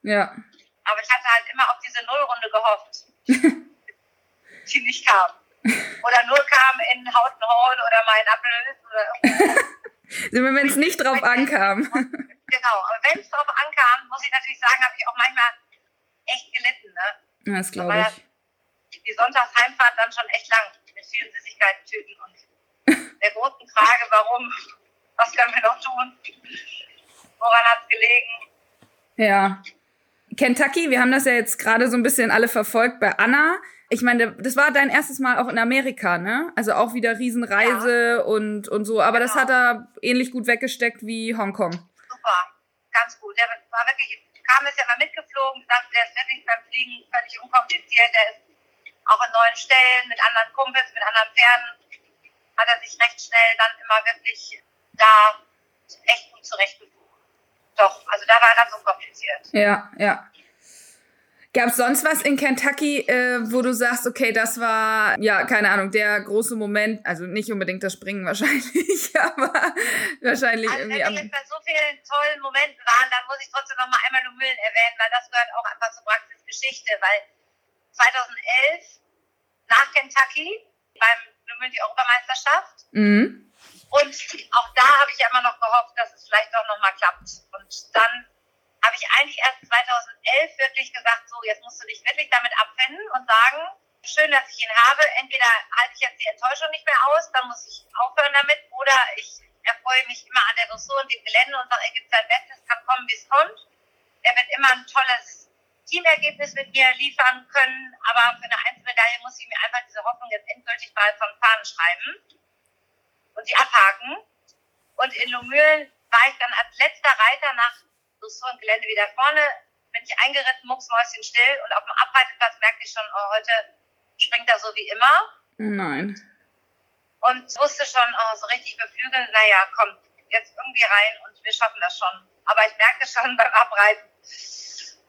S1: Ja.
S2: Aber ich hatte halt immer auf diese Nullrunde gehofft, <laughs> die nicht kam. Oder nur kam in Houghton Hall oder mal in Appelhöfen oder irgendwo. <laughs>
S1: Wenn es nicht drauf ankam.
S2: Genau, aber wenn es drauf ankam, muss ich natürlich sagen, habe ich auch manchmal echt gelitten. Ne?
S1: Das glaube ich.
S2: die Sonntagsheimfahrt dann schon echt lang mit vielen Süßigkeiten tüten und der großen Frage, warum, was können wir noch tun, woran hat es gelegen.
S1: Ja. Kentucky, wir haben das ja jetzt gerade so ein bisschen alle verfolgt bei Anna. Ich meine, das war dein erstes Mal auch in Amerika, ne? Also auch wieder Riesenreise und, und so. Aber das
S2: Genau.
S1: hat er ähnlich gut weggesteckt wie Hongkong.
S2: Super, ganz gut. Der war wirklich, kam ist ja mal mitgeflogen, sagte, der ist wirklich beim Fliegen völlig unkompliziert. Der ist auch an neuen Stellen mit anderen Kumpels, mit anderen Pferden, hat er sich recht schnell dann immer wirklich da echt gut zurechtgefunden. Doch, also da war er ganz unkompliziert.
S1: Ja, ja. Gab es sonst was in Kentucky, äh, wo du sagst, okay, das war, ja, keine Ahnung, der große Moment, also nicht unbedingt das Springen <laughs> wahrscheinlich, aber wahrscheinlich
S2: Also
S1: irgendwie
S2: wenn wir jetzt bei so vielen tollen Momenten waren, dann muss ich trotzdem noch mal einmal Lumülen erwähnen, weil das gehört auch einfach zur Praxisgeschichte, weil 2011 nach Kentucky beim Lumülen die Europameisterschaft
S1: Mhm.
S2: und auch da habe ich ja immer noch gehofft, dass es vielleicht doch noch mal klappt. Und dann habe ich eigentlich erst 2011 wirklich gesagt, so jetzt musst du dich wirklich damit abfinden und sagen, schön, dass ich ihn habe. Entweder halte ich jetzt die Enttäuschung nicht mehr aus, dann muss ich aufhören damit, oder ich erfreue mich immer an der Dressur und dem Gelände und sage, er gibt sein Bestes, kann kommen, wie es kommt. Er wird immer ein tolles Teamergebnis mit mir liefern können, aber für eine Einzelmedaille muss ich mir einfach diese Hoffnung jetzt endgültig mal von Fahnen schreiben und die abhaken. Und in Lomühlen war ich dann als letzter Reiter nach Dressur und Gelände wieder vorne, bin ich eingeritten, mucksmäuschen still und auf dem Abreiteplatz merkte ich schon, oh, heute springt er so wie immer
S1: Nein.
S2: und wusste schon, oh, so richtig beflügeln, naja, komm, jetzt irgendwie rein und wir schaffen das schon. Aber ich merkte schon <laughs> beim Abreiten.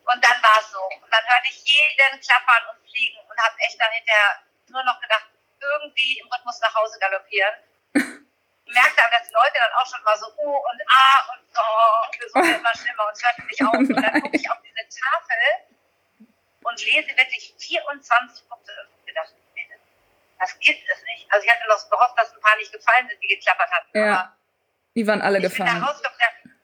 S2: Und dann war es so. Und dann hörte ich jeden klappern und fliegen und habe echt dann hinterher nur noch gedacht, irgendwie im Rhythmus nach Hause galoppieren. <laughs> merkte aber, dass die Leute dann auch schon mal so U und A und es wurde immer schlimmer und es hörte nicht auf. Und dann gucke ich auf diese Tafel und lese wirklich 24 Punkte und gedacht, das gibt es nicht. Also ich hatte noch gehofft, dass ein paar nicht gefallen sind, die geklappert hatten.
S1: Ja,
S2: Aber
S1: Die waren alle
S2: ich bin da
S1: gefallen.
S2: rausgekommen,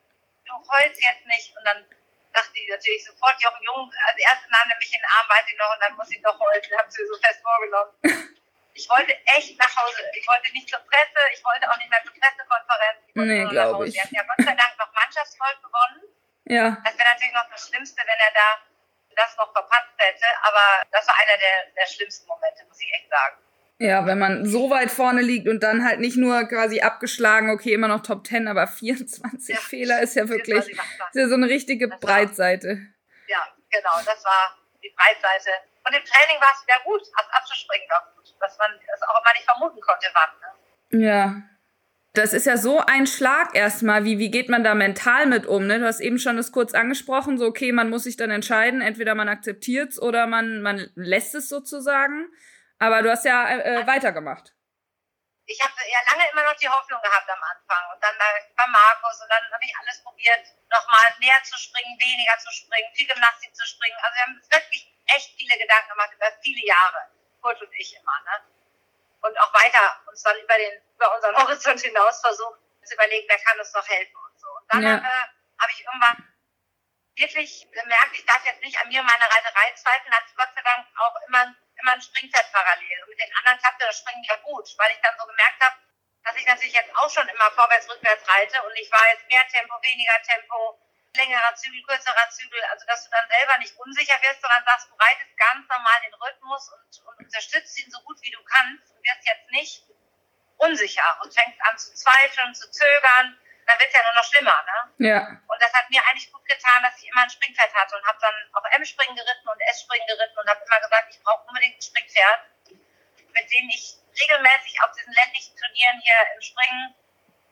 S2: du heulst jetzt nicht. Und dann dachte ich natürlich sofort, Jochen Jung, als erste nahm er mich in den Arm, weiß ich noch, und dann muss ich noch heulen. Haben sie so fest vorgenommen. Ich wollte echt nach Hause. Ich wollte nicht zur Presse, ich wollte auch nicht mehr zur Pressekonferenz. Ich
S1: Nee,
S2: nur nach
S1: glaub
S2: Hause.
S1: ich.
S2: Wir hatten ja Gott sei Dank noch Mannschaftsgold gewonnen.
S1: Ja,
S2: Das wäre natürlich noch das Schlimmste, wenn er da das noch verpatzt hätte. Aber das war einer der, der schlimmsten Momente, muss ich echt sagen.
S1: ja, wenn man so weit vorne liegt und dann halt nicht nur quasi abgeschlagen, okay, immer noch Top 10, aber <laughs> 24
S2: Ja.
S1: Fehler ist ja wirklich,
S2: war-
S1: ist ja so eine richtige
S2: Das war-
S1: Breitseite.
S2: Ja, genau, das war die Breitseite. Und im Training war es wieder gut. Abzuspringen war gut. Was man das auch immer nicht vermuten konnte, wann. Ne?
S1: Ja. Das ist ja so ein Schlag erstmal. Wie, wie geht man da mental mit um? Ne? Du hast eben schon das kurz angesprochen, so okay, man muss sich dann entscheiden, entweder man akzeptiert es oder man, man lässt es sozusagen. Aber du hast ja äh, weitergemacht.
S2: Ich habe ja lange immer noch die Hoffnung gehabt am Anfang. Und dann bei, bei Markus und dann habe ich alles probiert, nochmal mehr zu springen, weniger zu springen, viel Gymnastik zu springen. Also wir haben wirklich echt viele Gedanken gemacht über viele Jahre. Kurt und ich immer. Ne? Und auch weiter uns dann über, den, über unseren <laughs> Horizont hinaus versucht zu überlegen, wer kann uns noch helfen und so. Und dann ja. äh, habe ich irgendwann wirklich gemerkt, ich darf jetzt nicht an mir meine Reiterei zweifeln, hatte Gott sei Dank auch immer, immer ein Springfett parallel. Und mit den anderen klappte das Springen ja gut, weil ich dann so gemerkt habe, dass ich natürlich jetzt auch schon immer vorwärts, rückwärts reite und ich war jetzt mehr Tempo, weniger Tempo, längerer Zügel, kürzerer Zügel, also dass du dann selber nicht unsicher wirst, sondern sagst, du reitest ganz normal den Rhythmus und, und unterstützt ihn so gut wie du kannst und wirst jetzt nicht unsicher und fängst an zu zweifeln, zu zögern, dann wird es ja nur noch schlimmer. Ne?
S1: Ja.
S2: Und das hat mir eigentlich gut getan, dass ich immer ein Springpferd hatte und habe dann auch M-Springen geritten und S-Springen geritten und habe immer gesagt, ich brauche unbedingt ein Springpferd, mit dem ich regelmäßig auf diesen ländlichen Turnieren hier im Springen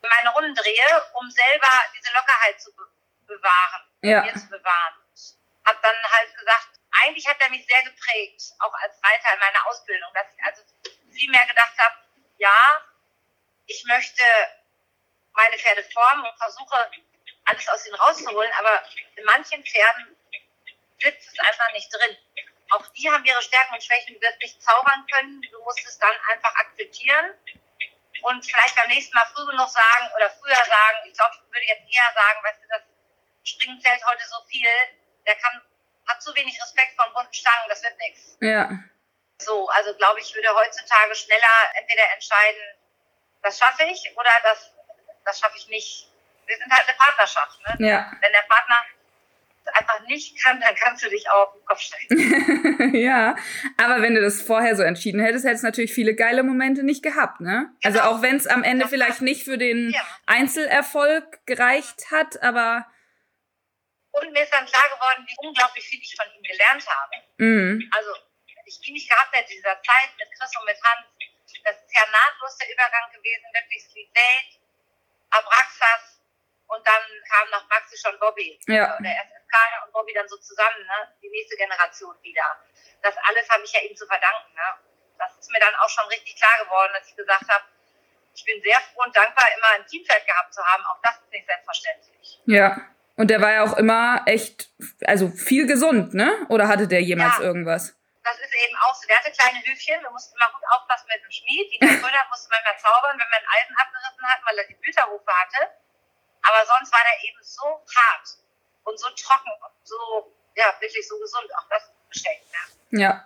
S2: meine Runden drehe, um selber diese Lockerheit zu bewahren,
S1: ja.
S2: mir zu bewahren. Hab dann halt gesagt, eigentlich hat er mich sehr geprägt, auch als Reiter in meiner Ausbildung, dass ich also viel mehr gedacht habe, ja, ich möchte meine Pferde formen und versuche alles aus ihnen rauszuholen, aber in manchen Pferden sitzt es einfach nicht drin. Auch die haben ihre Stärken und Schwächen, du wirst nicht zaubern können, du musst es dann einfach akzeptieren und vielleicht beim nächsten Mal früh genug sagen oder früher sagen, ich glaube, ich würde jetzt eher sagen, weißt du, das Springen zählt heute so viel, der kann, hat zu wenig Respekt vor bunten Stangen, das wird nichts.
S1: Ja.
S2: So, also glaube ich, würde heutzutage schneller entweder entscheiden, das schaffe ich oder das, das schaffe ich nicht. Wir sind halt eine Partnerschaft. Ne?
S1: Ja.
S2: Wenn der Partner einfach nicht kann, dann kannst du dich auch auf den Kopf stellen. <laughs>
S1: ja, aber wenn du das vorher so entschieden hättest, hättest du natürlich viele geile Momente nicht gehabt, ne? Also genau. Also auch wenn es am Ende vielleicht nicht für den ja. Einzelerfolg gereicht hat, aber
S2: und mir ist dann klar geworden, wie unglaublich viel ich von ihm gelernt habe.
S1: Mhm.
S2: Also, ich ihn nicht gehabt hätte in dieser Zeit mit Chris und mit Hans. Das ist ja nahtlos der Übergang gewesen, wirklich Sweet Date, Abraxas und dann kam nach Maxi schon Bobby.
S1: Ja.
S2: Oder erst Skala und Bobby dann so zusammen, ne? die nächste Generation wieder. Das alles habe ich ja ihm zu verdanken. Ne? Das ist mir dann auch schon richtig klar geworden, dass ich gesagt habe, ich bin sehr froh und dankbar, immer ein Teamfeld gehabt zu haben. Auch das ist nicht selbstverständlich.
S1: Ja. Und der war ja auch immer echt, also viel gesund, ne? Oder hatte der jemals ja, irgendwas?
S2: Das ist eben auch so. Der hatte kleine Hüfchen. Wir mussten immer gut aufpassen mit dem Schmied. Die Brüder musste manchmal zaubern, wenn wir ein Eisen abgerissen hatten, weil er die Blüterrufe hatte. Aber sonst war der eben so hart und so trocken und so, ja, wirklich so gesund. Auch das bestätigt
S1: ja. Ja.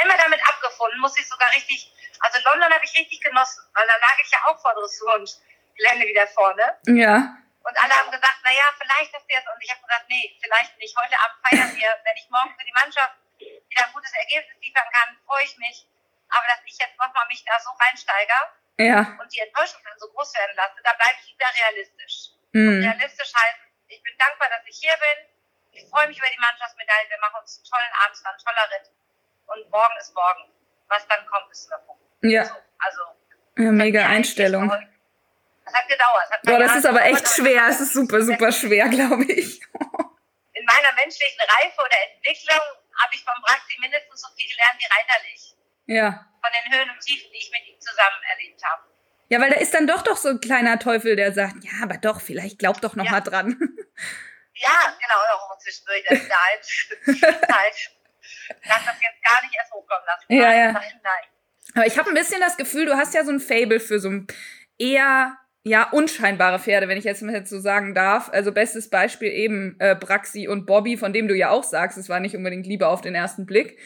S2: Einmal damit abgefunden, muss ich sogar richtig, also London habe ich richtig genossen, weil da lag ich ja auch vor Dressur und Gelände wieder vorne.
S1: Ja.
S2: Und alle haben gesagt, naja, vielleicht ist jetzt. Und ich habe gesagt, nee, vielleicht nicht. Heute Abend feiern wir. Wenn ich morgen für die Mannschaft wieder ein gutes Ergebnis liefern kann, freue ich mich. Aber dass ich jetzt nochmal mich da so reinsteige
S1: ja.
S2: und die Enttäuschung dann so groß werden lasse, da bleibe ich wieder realistisch.
S1: Mhm.
S2: realistisch heißt, ich bin dankbar, dass ich hier bin. Ich freue mich über die Mannschaftsmedaille. Wir machen uns einen tollen Abend, es war ein toller Ritt. Und morgen ist morgen. Was dann kommt, ist der Punkt.
S1: Ja.
S2: So, also.
S1: Ja, mega Einstellung.
S2: Das hat gedauert. Das hat
S1: Boah, das ist aber echt schwer. Es ist super, super schwer, glaube ich.
S2: In meiner menschlichen Reife oder Entwicklung habe ich vom Braxi mindestens so viel gelernt wie reiterlich.
S1: Ja.
S2: Von den Höhen und Tiefen, die ich mit ihm zusammen erlebt habe.
S1: Ja, weil da ist dann doch doch so ein kleiner Teufel, der sagt, ja, aber doch, vielleicht glaub doch noch ja. mal dran. <laughs>
S2: Ja, genau, auch zwischendurch. Das ist halt, halt, lass das jetzt gar nicht erst hochkommen lassen.
S1: Ja, ja.
S2: Nein, nein.
S1: Aber ich habe ein bisschen das Gefühl, du hast ja so ein Fable für so ein eher ja, unscheinbare Pferde, wenn ich jetzt mal so sagen darf. Also bestes Beispiel eben äh, Braxi und Bobby, von dem du ja auch sagst, es war nicht unbedingt Liebe auf den ersten Blick.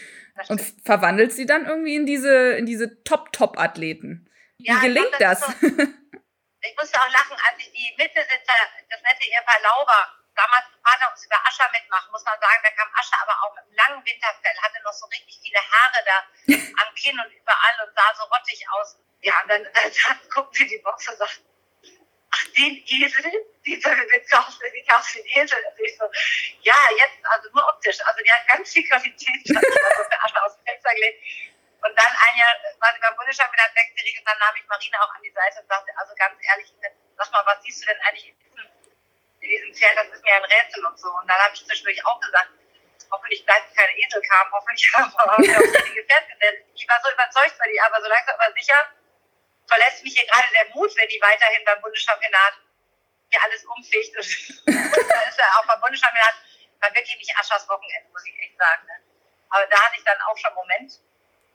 S1: Und verwandelt sie dann irgendwie in diese, in diese Top-Top-Athleten. Wie ja, gelingt glaub, das? das?
S2: So, <laughs> ich musste auch lachen, als ich die Mittelsitzer, das nette Ehepaar Lauber, damals Vater uns über Ascher mitmachen, muss man sagen, da kam Ascher aber auch mit einem langen Winterfell, hatte noch so richtig viele Haare da <laughs> am Kinn und überall und sah so rottig aus. Ja, und dann, dann, guckten wir die Box und sagten, den Esel, dieser kaufst du, die kaufst du den Esel. Und ich so, ja, jetzt, also nur optisch, also die hat ganz viel Qualität, <laughs> also aus dem beim Bundeschampionat wegkriege. Und dann nahm ich Marina auch an die Seite und sagte, also ganz ehrlich, sag mal, was siehst du denn eigentlich in diesem, in diesem Pferd? Das ist mir ein Rätsel und so. Und dann habe ich zwischendurch auch gesagt, hoffentlich bleibt keine Eselkram, hoffentlich <laughs> haben wir auf richtige Pferd gesetzt. Ich war so überzeugt von ihr, aber so langsam aber sicher verlässt mich hier gerade der Mut, wenn die weiterhin beim Bundeschampionat hier alles umficht. Und <laughs> da ist ja auch beim Bundeschampionat war wirklich nicht Aschers Wochenende, muss ich echt sagen. Ne? Aber da hatte ich dann auch schon Moment,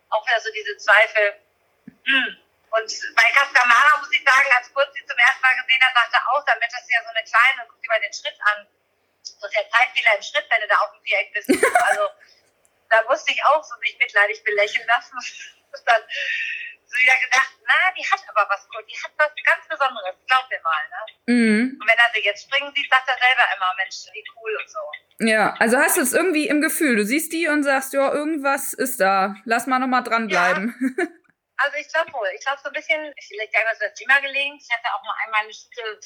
S2: auch wieder so diese Zweifel. Hm. Und bei Cascamara muss ich sagen, als Kurz sie zum ersten Mal gesehen hat, sagte auch, damit das ja so eine kleine, guck dir mal den Schritt an. So ist ja Zeitfehler im Schritt, wenn du da auf dem Viereck bist. Also da musste ich auch so mich mitleidig belächeln lassen. <laughs> Und dann wieder gedacht, na, die hat aber was gut, die hat was ganz Besonderes, glaub mir mal, ne? Mhm. Und wenn er sie jetzt springen sieht, sagt er selber immer, Mensch, wie cool und so.
S1: Ja, also hast du es irgendwie im Gefühl, du siehst die und sagst, ja, irgendwas ist da, lass mal nochmal dranbleiben.
S2: Ja. <laughs> Also ich glaube wohl, ich glaube so ein bisschen, ich lege ja was das Thema gelingt. Ich hatte auch mal einmal eine Stunde,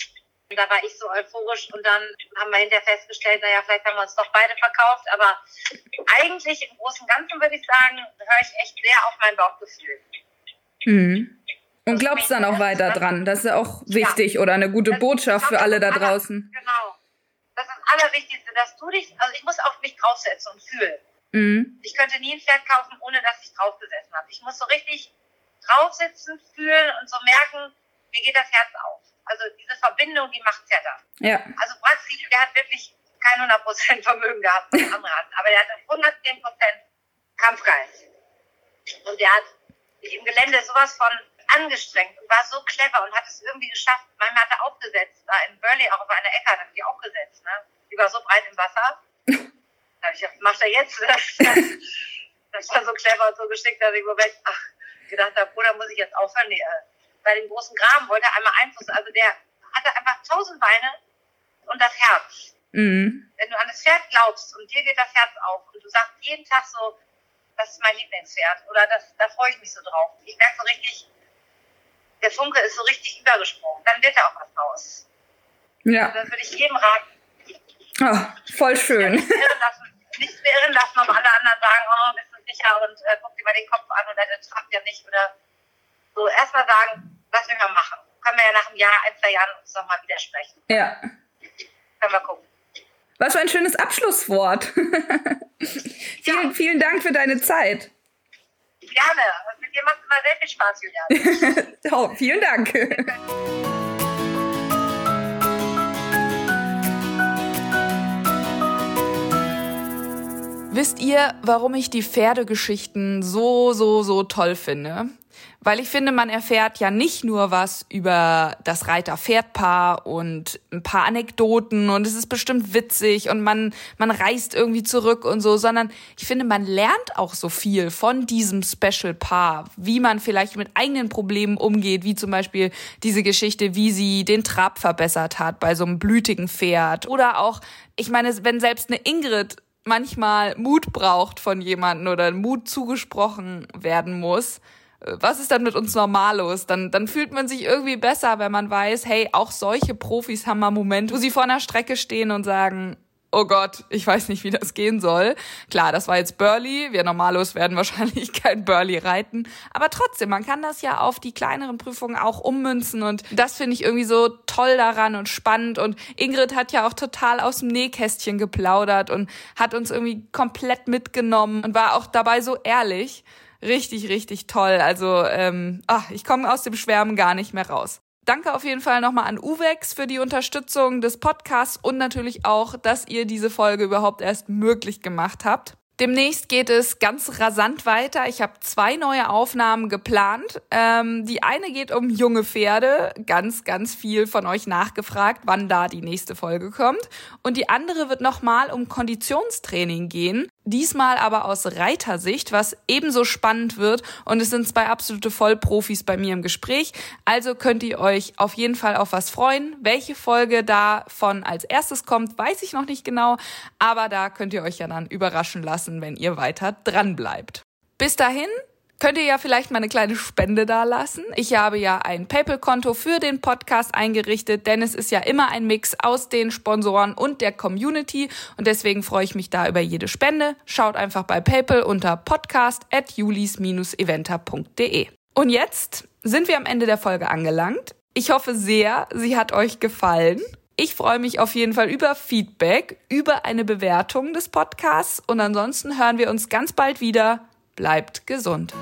S2: da war ich so euphorisch und dann haben wir hinterher festgestellt, naja, vielleicht haben wir uns doch beide verkauft, aber eigentlich im Großen und Ganzen würde ich sagen, höre ich echt sehr auf mein Bauchgefühl.
S1: Mhm. Und glaubst dann auch weiter dran. Das ist ja auch wichtig ja. oder eine gute Botschaft für alle da draußen.
S2: Genau. Das ist das Allerwichtigste, dass du dich, also ich muss auf mich draufsetzen und fühlen. Mhm. Ich könnte nie ein Pferd kaufen, ohne dass ich draufgesessen habe. Ich muss so richtig draufsitzen, fühlen und so merken, wie geht das Herz auf. Also diese Verbindung, die macht's ja dann. Ja. Also Braxi, der hat wirklich kein 100% Vermögen gehabt, was andere hatten, aber der hat 110% Kampfgeist. Und der hat im Gelände sowas von angestrengt und war so clever und hat es irgendwie geschafft. Manchmal hat er aufgesetzt, da in Burley auch auf einer Ecke hat die auch gesetzt, ne? Die war so breit im Wasser. Da habe ich gedacht, macht er jetzt? <laughs> Das, war so clever und so geschickt, dass ich Moment, ach, gedacht habe, Bruder, muss ich jetzt aufhören? Nee, äh, bei dem großen Graben wollte er einmal Einfluss. Also der hatte einfach tausend Beine und das Herz. Mhm. Wenn du an das Pferd glaubst und dir geht das Herz auf und du sagst jeden Tag so, das ist mein Lieblingspferd oder das, da freue ich mich so drauf. Ich merke so richtig, der Funke ist so richtig übergesprungen. Dann wird da auch was raus. Ja. Also das würde ich jedem raten.
S1: Oh, voll schön.
S2: Nicht irren lassen, nicht irren lassen, ob alle anderen sagen, oh, bist du sicher und äh, guck dir mal den Kopf an oder der trappt ja nicht oder so. Erstmal sagen, was wir mal machen. Können wir ja nach einem Jahr, ein, zwei Jahren uns nochmal widersprechen.
S1: Ja.
S2: Können wir gucken.
S1: Was für ein schönes Abschlusswort. <laughs> <laughs> vielen, ja. vielen Dank für deine Zeit.
S2: Gerne. Mit dir macht es immer sehr viel Spaß, Julian. <laughs>
S1: oh, vielen Dank. Wisst ihr, warum ich die Pferdegeschichten so, so, so toll finde? Weil ich finde, man erfährt ja nicht nur was über das Reiter-Pferdpaar und ein paar Anekdoten und es ist bestimmt witzig und man, man reist irgendwie zurück und so, sondern ich finde, man lernt auch so viel von diesem Special-Paar, wie man vielleicht mit eigenen Problemen umgeht, wie zum Beispiel diese Geschichte, wie sie den Trab verbessert hat bei so einem blütigen Pferd. Oder auch, ich meine, wenn selbst eine Ingrid manchmal Mut braucht von jemanden oder Mut zugesprochen werden muss, was ist dann mit uns Normalos? Dann, dann fühlt man sich irgendwie besser, wenn man weiß, hey, auch solche Profis haben mal Momente, wo sie vor einer Strecke stehen und sagen, oh Gott, ich weiß nicht, wie das gehen soll. Klar, das war jetzt Burley. Wir Normalos werden wahrscheinlich <laughs> kein Burley reiten. Aber trotzdem, man kann das ja auf die kleineren Prüfungen auch ummünzen. Und das finde ich irgendwie so toll daran und spannend. Und Ingrid hat ja auch total aus dem Nähkästchen geplaudert und hat uns irgendwie komplett mitgenommen und war auch dabei so ehrlich richtig, richtig toll. Also ähm, ach, ich komme aus dem Schwärmen gar nicht mehr raus. Danke auf jeden Fall nochmal an Uwex für die Unterstützung des Podcasts und natürlich auch, dass ihr diese Folge überhaupt erst möglich gemacht habt. Demnächst geht es ganz rasant weiter. Ich habe zwei neue Aufnahmen geplant. Ähm, die eine geht um junge Pferde. Ganz, ganz viel von euch nachgefragt, wann da die nächste Folge kommt. Und die andere wird nochmal um Konditionstraining gehen. Diesmal aber aus Reitersicht, was ebenso spannend wird. Und es sind zwei absolute Vollprofis bei mir im Gespräch. Also könnt ihr euch auf jeden Fall auf was freuen. Welche Folge davon als erstes kommt, weiß ich noch nicht genau. Aber da könnt ihr euch ja dann überraschen lassen, wenn ihr weiter dran bleibt. Bis dahin könnt ihr ja vielleicht mal eine kleine Spende da lassen. Ich habe ja ein PayPal-Konto für den Podcast eingerichtet, denn es ist ja immer ein Mix aus den Sponsoren und der Community und deswegen freue ich mich da über jede Spende. Schaut einfach bei PayPal unter podcast at julis-eventer.de. Und jetzt sind wir am Ende der Folge angelangt. Ich hoffe sehr, sie hat euch gefallen. Ich freue mich auf jeden Fall über Feedback, über eine Bewertung des Podcasts und ansonsten hören wir uns ganz bald wieder. Bleibt gesund.